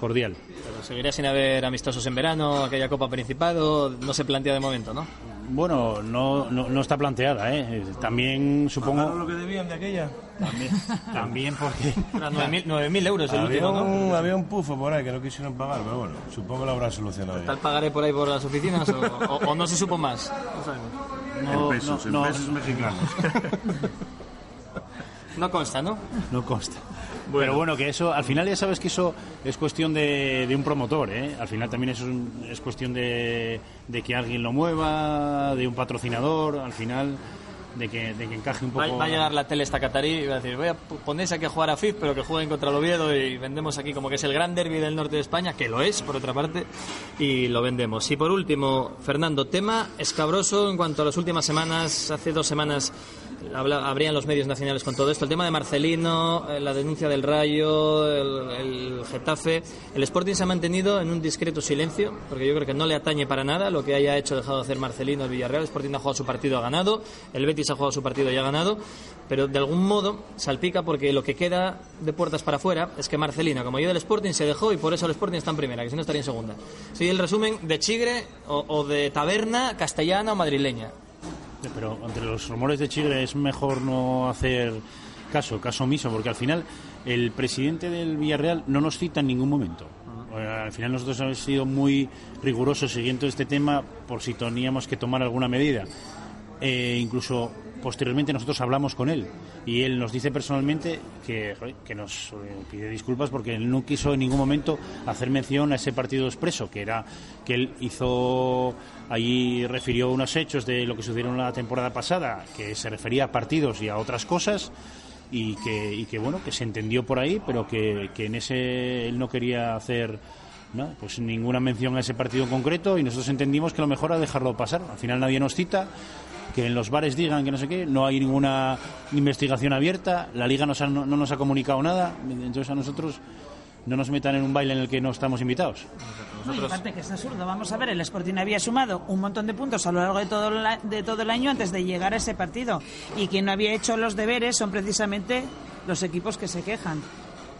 cordial. Pero seguiría sin haber amistosos en verano, aquella Copa Principado, no se plantea de momento, ¿no? Bueno, no, no, no está planteada, ¿eh? También supongo... lo que debían de aquella? También, también porque... Eran 9.000 9.000 euros el Había último, ¿no? un, había un pufo por ahí que no quisieron pagar, pero bueno, supongo que lo habrán solucionado. ¿Tal pagaré por ahí por las oficinas o, o- o no se supo más? No sabemos. No, en pesos, no, en no. pesos mexicanos. No consta, ¿no? No consta. Pero bueno, que eso, al final ya sabes que eso es cuestión de, de un promotor, ¿eh? Al final también eso es, un- es cuestión de, de que alguien lo mueva, de un patrocinador, al final de que, de que encaje un Va, poco... va a llegar la tele esta catarí y va a decir, voy a ponerse aquí a jugar a FIF, pero que jueguen contra el Oviedo y vendemos aquí como que es el gran derby del norte de España, que lo es, por otra parte, y lo vendemos. Y por último, Fernando, tema escabroso en cuanto a las últimas semanas, hace dos semanas habrían los medios nacionales con todo esto, el tema de Marcelino, eh, la denuncia del Rayo, el, Getafe, el Sporting se ha mantenido en un discreto silencio, porque yo creo que no le atañe para nada lo que haya hecho, dejado de hacer Marcelino el Villarreal, el Sporting ha jugado su partido, ha ganado, el Betis ha jugado su partido y ha ganado, pero de algún modo salpica porque lo que queda de puertas para afuera es que Marcelino, como yo del Sporting, se dejó y por eso el Sporting está en primera, que si no estaría en segunda. Soy el resumen de Chigre o de taberna castellana o madrileña. Pero entre los rumores de Chigre es mejor no hacer caso, caso omiso, porque al final el presidente del Villarreal no nos cita en ningún momento. Eh, Al final nosotros hemos sido muy rigurosos siguiendo este tema por si teníamos que tomar alguna medida. Eh, incluso posteriormente nosotros hablamos con él y él nos dice personalmente que, que nos eh, pide disculpas porque él no quiso en ningún momento hacer mención a ese partido expreso que era que él hizo allí refirió unos hechos de lo que sucedieron la temporada pasada que se refería a partidos y a otras cosas y que, y que bueno que se entendió por ahí pero que, que en ese él no quería hacer pues ninguna mención a ese partido en concreto y nosotros entendimos que lo mejor era dejarlo pasar. Al final nadie nos cita que en los bares digan que no sé qué, no hay ninguna investigación abierta, la liga nos ha- no, no nos ha comunicado nada, entonces a nosotros no nos metan en un baile en el que no estamos invitados. No, y aparte que es absurdo. Vamos a ver, el Sporting había sumado un montón de puntos a lo largo de todo, la- de todo el año antes de llegar a ese partido. Y quien no había hecho los deberes son precisamente los equipos que se quejan.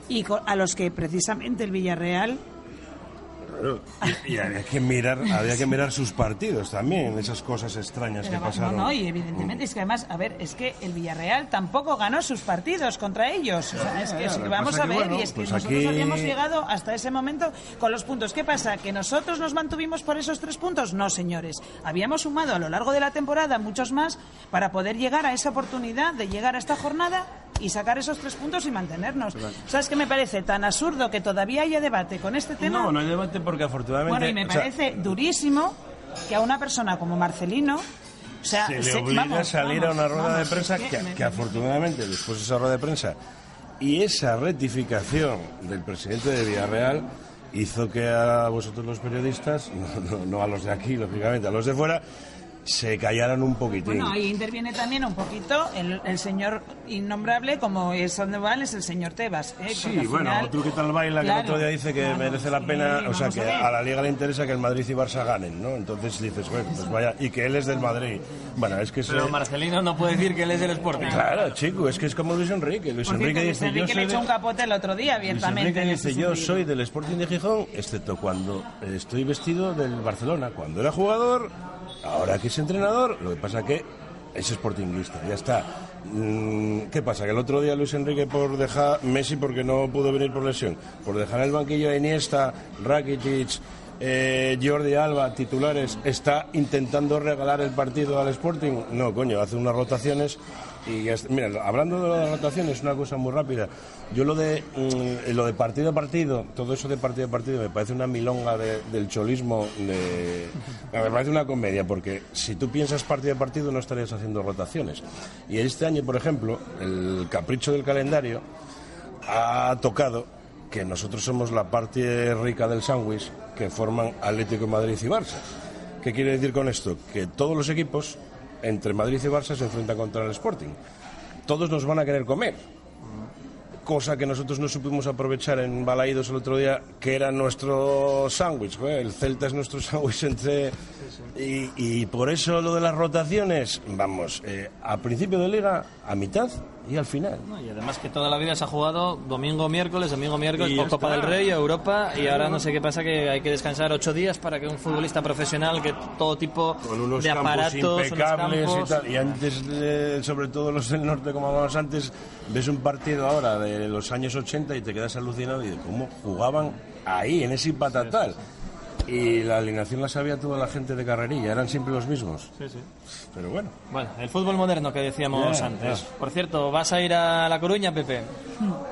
Y a los que precisamente el Villarreal Claro, Y, y había que mirar, había que mirar sus partidos también, esas cosas extrañas Pero que va- pasaron. No, no, y evidentemente es que además, a ver, es que el Villarreal tampoco ganó sus partidos contra ellos. O sea, es que Ya, es- lo que vamos a que, ver, bueno, y es que pues nosotros aquí- habíamos llegado hasta ese momento con los puntos. ¿Qué pasa? ¿Que nosotros nos mantuvimos por esos tres puntos? No, señores. Habíamos sumado a lo largo de la temporada muchos más para poder llegar a esa oportunidad de llegar a esta jornada y sacar esos tres puntos y mantenernos. ¿Sabes qué me parece tan absurdo que todavía haya debate con este tema? No, no hay debate porque afortunadamente. Bueno, y me sea, parece durísimo que a una persona como Marcelino, o sea, se le se- obliga vamos, a salir vamos, a una rueda vamos, de es prensa que que, me- que afortunadamente después de esa rueda de prensa y esa rectificación del presidente de Villarreal hizo que a vosotros los periodistas, no, no- no a los de aquí, lógicamente, a los de fuera, se callaran un poquitín. Bueno, ahí interviene también un poquito el, el señor innombrable, como es donde van, es el señor Tebas. ¿eh? Sí, Porque al bueno, final- otro que tal baila que Claro, el otro día dice que claro, merece la sí, pena, o sea, que a a la Liga le interesa que el Madrid y Barça ganen, ¿no? Entonces dices, bueno, pues vaya, y que él es del Madrid. Bueno, es que Pero se- Marcelino no puede decir que él es del Sporting. Claro, chico, es que es como Luis Enrique. Luis Enrique Luis dice, yo Enrique le echó de- un capote el otro día, Luis abiertamente. Enrique en dice, yo sentido. soy del Sporting de Gijón, excepto cuando eh, estoy vestido del Barcelona. Cuando era jugador, ahora que es entrenador, lo que pasa que es sportinguista, ya está. Mm, ¿Qué pasa? Que el otro día Luis Enrique por dejar Messi porque no pudo venir por lesión, por dejar el banquillo a Iniesta, Rakitic, eh, Jordi Alba, titulares, está intentando regalar el partido al Sporting. No, coño, hace unas rotaciones y. Mira, hablando de las rotaciones, una cosa muy rápida. Yo lo de mm, lo de partido a partido, todo eso de partido a partido me parece una milonga de- del cholismo, de, me parece una comedia, porque si tú piensas partido a partido no estarías haciendo rotaciones. Y este año, por ejemplo, el capricho del calendario ha tocado que nosotros somos la parte rica del sándwich que forman Atlético Madrid y Barça. ¿Qué quiere decir con esto? Que todos los equipos entre Madrid y Barça se enfrentan contra el Sporting. Todos nos van a querer comer. Cosa que nosotros no supimos aprovechar en Balaídos el otro día, que era nuestro sándwich. El Celta es nuestro sándwich entre... Y, y por eso lo de las rotaciones, vamos, eh, a principio de liga, a mitad y al final. No, y además que toda la vida se ha jugado domingo, miércoles, domingo, miércoles, por Copa del Rey, Europa, y ahora no sé qué pasa, que hay que descansar ocho días para que un futbolista profesional, que todo tipo con unos de aparatos, unos impecables campos- y tal. Y antes, sobre todo los del norte, como hablábamos antes, ves un partido ahora de los años 80 y te quedas alucinado y de cómo jugaban ahí, en ese patatal. Y la alineación la sabía toda la gente de carrerilla, eran siempre los mismos. Sí, sí. Pero bueno. Bueno, el fútbol moderno que decíamos antes. Por cierto, ¿vas a ir a La Coruña, Pepe?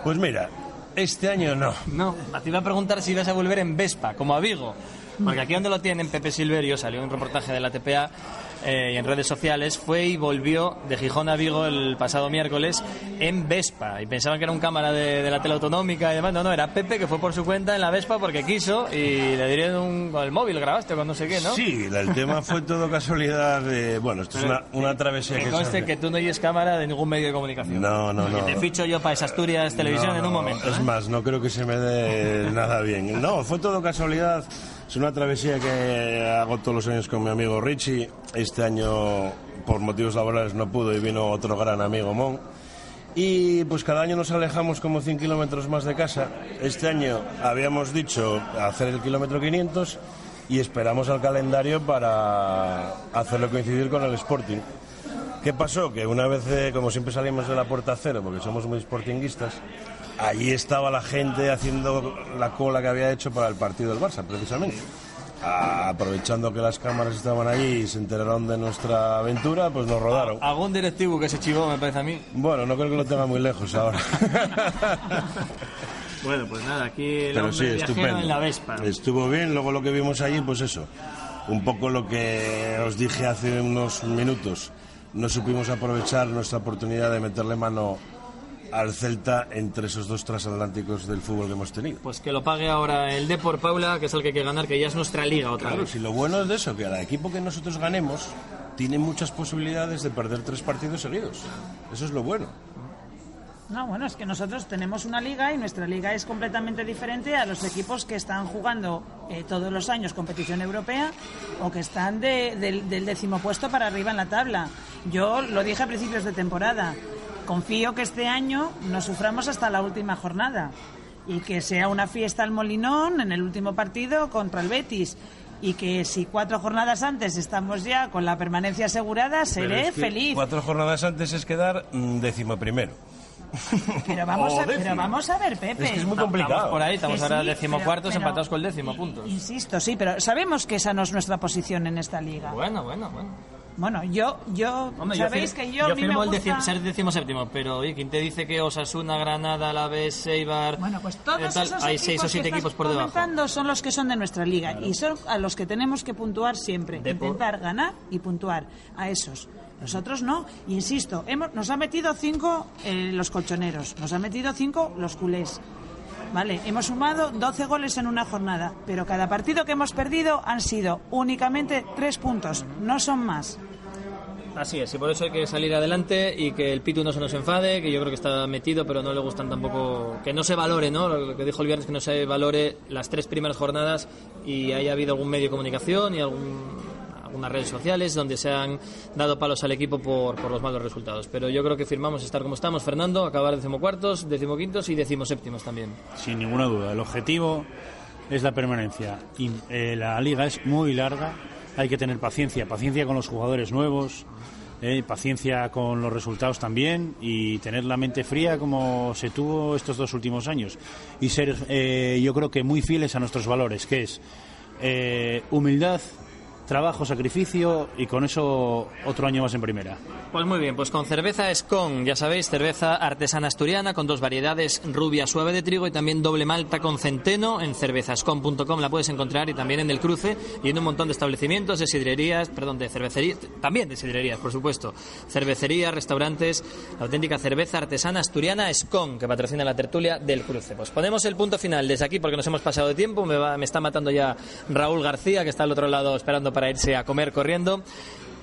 Pues mira, este año no. No, te iba a preguntar si vas a volver en Vespa, como a Vigo. Porque aquí donde lo tienen, Pepe Silverio, salió un reportaje de la TPA eh, y en redes sociales, fue y volvió de Gijón a Vigo el pasado miércoles en Vespa. Y pensaban que era un cámara de, de la tele autonómica y demás. No, no, era Pepe que fue por su cuenta en la Vespa porque quiso y le diré un, con el móvil, grabaste con no sé qué, ¿no? Sí, el tema fue todo casualidad de... Bueno, esto es una, una travesía Que conste que tú no eres cámara de ningún medio de comunicación. No, no, no. Que te ficho yo para esa Asturias Televisión No, en un momento. Es ¿eh? más, no creo que se me dé nada bien. No, fue todo casualidad. Es una travesía que hago todos los años con mi amigo Richie. Este año, por motivos laborales, no pudo y vino otro gran amigo Mon. Y pues cada año nos alejamos como 100 kilómetros más de casa. Este año habíamos dicho hacer el kilómetro 500 y esperamos al calendario para hacerlo coincidir con el Sporting. ¿Qué pasó? Que una vez, eh, como siempre salimos de la puerta cero, porque somos muy sportinguistas, allí estaba la gente haciendo la cola que había hecho para el partido del Barça, precisamente. Aprovechando que las cámaras estaban allí y se enteraron de nuestra aventura, pues nos rodaron. Algún directivo que se chivó, me parece a mí. Bueno, no creo que lo tenga muy lejos ahora. Bueno, pues nada, aquí el Pero sí, estupendo. en la Vespa. Estuvo bien, luego lo que vimos allí, pues eso. Un poco lo que os dije hace unos minutos. No supimos aprovechar nuestra oportunidad de meterle mano al Celta entre esos dos transatlánticos del fútbol que hemos tenido. Pues que lo pague ahora el Depor Paula, que es el que hay que ganar, que ya es nuestra liga otra Claro, vez. si lo bueno es de eso, que cada equipo que nosotros ganemos tiene muchas posibilidades de perder tres partidos seguidos. Eso es lo bueno. No, bueno, es que nosotros tenemos una liga y nuestra liga es completamente diferente a los equipos que están jugando eh, todos los años competición europea o que están de- del, del décimo puesto para arriba en la tabla. Yo lo dije a principios de temporada. Confío que este año no suframos hasta la última jornada y que sea una fiesta al Molinón en el último partido contra el Betis. Y que si cuatro jornadas antes estamos ya con la permanencia asegurada, seré es que feliz. Cuatro jornadas antes es quedar mm, décimo primero. Pero vamos, a, pero vamos a ver, Pepe. Es que es muy complicado. Estamos por ahí, estamos Que ahora sí, decimocuartos empatados con el décimo, puntos. Insisto, sí, pero sabemos que esa no es nuestra posición en esta liga. Bueno, bueno, bueno. Bueno, yo, yo, Hombre, yo sabéis fir- que yo, a mí me firmo el gusta... décimo- ser décimo séptimo, pero oye, ¿quién te dice que Osasuna, Granada, Alavés, Eibar... Bueno, pues todos eh, tal, esos hay seis o siete equipos por debajo. son los que son de nuestra liga y son a los que tenemos que puntuar siempre. Intentar ganar y puntuar a esos. Nosotros no. Insisto, hemos, nos han metido cinco eh, los colchoneros, nos han metido cinco los culés. Vale, hemos sumado 12 goles en una jornada, pero cada partido que hemos perdido han sido únicamente tres puntos, no son más. Así es, y por eso hay que salir adelante y que el Pitu no se nos enfade, que yo creo que está metido, pero no le gustan tampoco. Que no se valore, ¿no? Lo que dijo el viernes, que no se valore las tres primeras jornadas y haya habido algún medio de comunicación y algún, algunas redes sociales donde se han dado palos al equipo por, por los malos resultados. Pero yo creo que firmamos estar como estamos, Fernando, acabar decimocuartos, decimoquintos y decimoséptimos también. Sin ninguna duda. El objetivo es la permanencia. Y eh, la liga es muy larga. Hay que tener paciencia. Paciencia con los jugadores nuevos. eh, paciencia con los resultados también y tener la mente fría como se tuvo estos dos últimos años y ser eh, yo creo que muy fieles a nuestros valores que es eh, humildad trabajo sacrificio y con eso otro año más en primera Pues muy bien, pues con cerveza Escon, ya sabéis, cerveza artesana asturiana con dos variedades, rubia suave de trigo y también doble malta con centeno en cervezascon.com la puedes encontrar y también en el cruce y en un montón de establecimientos, de sidrerías, perdón, de cervecerías, también de sidrerías, por supuesto, cervecerías, restaurantes, la auténtica cerveza artesana asturiana Escon que patrocina la tertulia del cruce. Pues ponemos el punto final desde aquí porque nos hemos pasado de tiempo, me, va- me está matando ya Raúl García que está al otro lado esperando para irse a comer corriendo.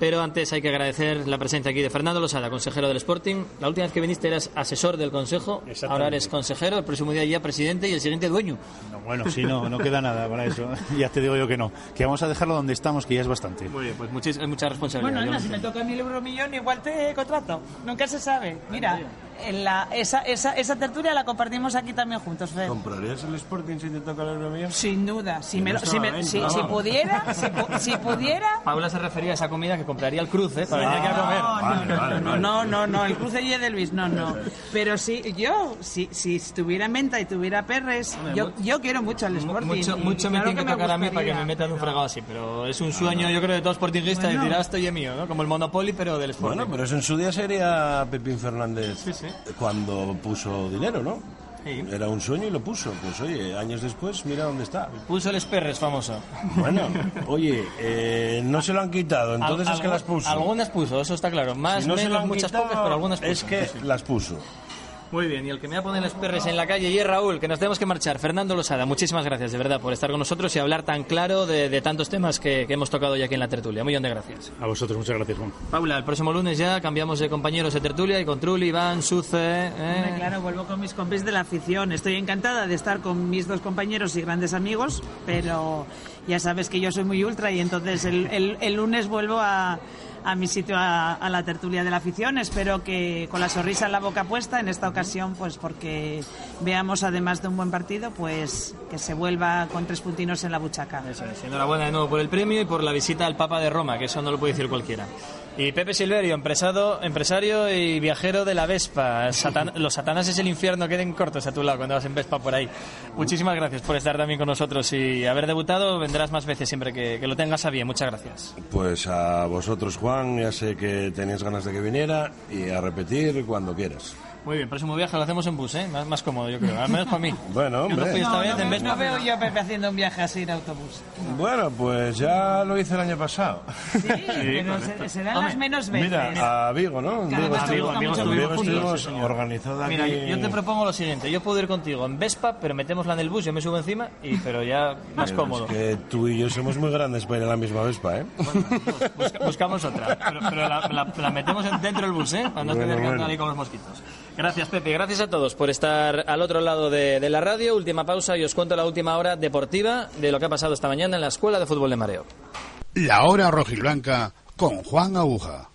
Pero antes hay que agradecer la presencia aquí de Fernando Losada, consejero del Sporting. La última vez que viniste eras asesor del consejo, ahora eres consejero, el próximo día ya presidente y el siguiente dueño. No, bueno, sí, no, no queda nada para eso. ya te digo yo que no. Que vamos a dejarlo donde estamos, que ya es bastante. Muy bien, pues muchis- hay mucha responsabilidad. Bueno, Ana, si me toca mil euros millón, igual te contrato. Nunca se sabe. Mira, en la, esa, esa, esa tertulia la compartimos aquí también juntos, Fer. ¿Comprarías el Sporting si te toca el euro millón? Sin duda. Si, me si, me- si- si pudiera, si, si pudiera... Paula se refería a esa comida que compraría el cruce para venir aquí a comer. No, no, no, no, no, no, el cruce y de Luis, no, no. Pero sí, yo, si, si estuviera en venta y tuviera perres, yo, yo quiero mucho al Sporting. Mucho, y mucho me claro tiene que tocar a mí para que me metan un fregado así, pero es un sueño, yo creo, de todos sportinguistas Bueno. decir, ah, esto ya es mío, ¿no? Como el Monopoly, pero del Sporting. Bueno, pero eso en su día sería Pepín Fernández Sí, sí. cuando puso dinero, ¿no? Sí. Era un sueño y lo puso. Pues oye, años después, mira dónde está. Puso el Esperres famoso. Bueno, oye, eh, no se lo han quitado, entonces Al- es que las puso. Algunas puso, eso está claro. Más, Si no menos, muchas quitado, pocas, pero algunas puso. Es que sí. las puso. Muy bien, y el que me va a poner los perres en la calle y es Raúl, que nos tenemos que marchar. Fernando Losada, muchísimas gracias de verdad por estar con nosotros y hablar tan claro de, de tantos temas que, que hemos tocado ya aquí en la tertulia. Muy bien de gracias. A vosotros, muchas gracias, Juan. Paula, el próximo lunes ya cambiamos de compañeros de tertulia y con Trulli, Iván, Suce. ¿eh? Claro, vuelvo con mis compis de la afición. Estoy encantada de estar con mis dos compañeros y grandes amigos, pero ya sabes que yo soy muy ultra y entonces el, el- el lunes vuelvo a, a mi sitio, a, la tertulia de la afición. Espero que con la sonrisa en la boca puesta, en esta ocasión, pues porque veamos además de un buen partido, pues que se vuelva con tres puntinos en la buchaca. Eso es. Enhorabuena de nuevo por el premio y por la visita al Papa de Roma, que eso no lo puede decir cualquiera. Y Pepe Silverio, empresado, empresario y viajero de la Vespa. Satan- los satanas del infierno queden cortos a tu lado cuando vas en Vespa por ahí. Muchísimas gracias por estar también con nosotros y haber debutado. Vendrás más veces siempre que, que lo tengas a bien. Muchas gracias. Pues a vosotros, Juan, ya sé que tenías ganas de que viniera y a repetir cuando quieras. Muy bien, próximo viaje lo hacemos en bus, ¿eh? Más, más cómodo, yo creo. Al menos para mí. Bueno, Yo no hombre. fui esta No, vez no en veo- Vespa. no veo yo a Pepe haciendo un viaje así en autobús. Bueno, pues ya lo hice el año pasado. Sí, pero se- serán las menos veces. Mira, a Vigo, ¿no? Que Vigo mucho en Vigo Vigo juntos, estuvimos sí, organizado aquí. Mira, yo te propongo lo siguiente. Yo puedo ir contigo en Vespa, pero metémosla en el bus, yo me subo encima, y, pero ya más Pero cómodo. Es que tú y yo somos muy grandes para ir a la misma Vespa, ¿eh? Busca- buscamos otra. Pero, pero la, la- la metemos en- dentro del bus, ¿eh? Para no Bueno, que bueno. ahí con los mosquitos. Gracias, Pepe. Gracias a todos por estar al otro lado de, la radio. Última pausa y os cuento la última hora deportiva de lo que ha pasado esta mañana en la Escuela de Fútbol de Mareo. La hora rojiblanca con Juan Aguja.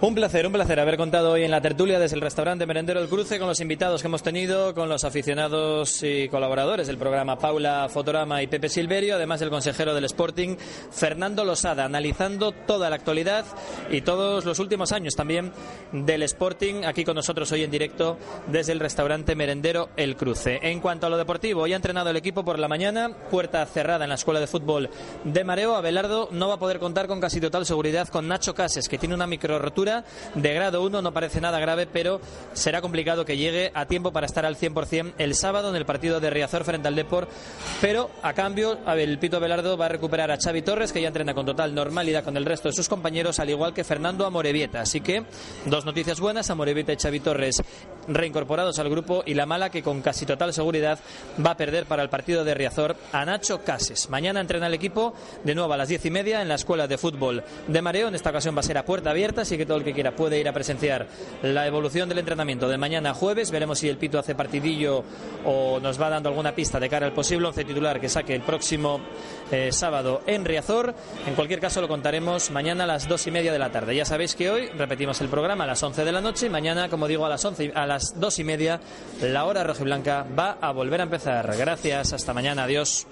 Un placer, un placer haber contado hoy en la tertulia desde el restaurante Merendero El Cruce con los invitados que hemos tenido, con los aficionados y colaboradores del programa Paula Fotorama y Pepe Silverio, además del consejero del Sporting Fernando Losada, analizando toda la actualidad y todos los últimos años también del Sporting, aquí con nosotros hoy en directo desde el restaurante Merendero El Cruce. En cuanto a lo deportivo, hoy ha entrenado el equipo por la mañana, puerta cerrada en la Escuela de Fútbol de Mareo. Abelardo no va a poder contar con casi total seguridad con Nacho Cases, que tiene una micro rotura de grado 1, no parece nada grave, pero será complicado que llegue a tiempo para estar al 100% el sábado en el partido de Riazor frente al Deport. Pero a cambio, el Pito Abelardo va a recuperar a Xavi Torres, que ya entrena con total normalidad con el resto de sus compañeros, al igual que Fernando Amorebieta. Así que dos noticias buenas: Amorebieta y Xavi Torres reincorporados al grupo, y la mala que con casi total seguridad va a perder para el partido de Riazor a Nacho Cases. Mañana entrena el equipo de nuevo a las diez y media en la Escuela de Fútbol de Mareo. En esta ocasión va a ser a puerta abierta, así que todos todo el que quiera puede ir a presenciar la evolución del entrenamiento de mañana jueves. Veremos si el Pito hace partidillo o nos va dando alguna pista de cara al posible once titular que saque el próximo eh, sábado en Riazor. En cualquier caso, lo contaremos mañana a las dos y media de la tarde. Ya sabéis que hoy repetimos el programa a las 11 de la noche y mañana, como digo, a las, 11, y- a las dos y media, la hora rojiblanca va a volver a empezar. Gracias, hasta mañana, adiós.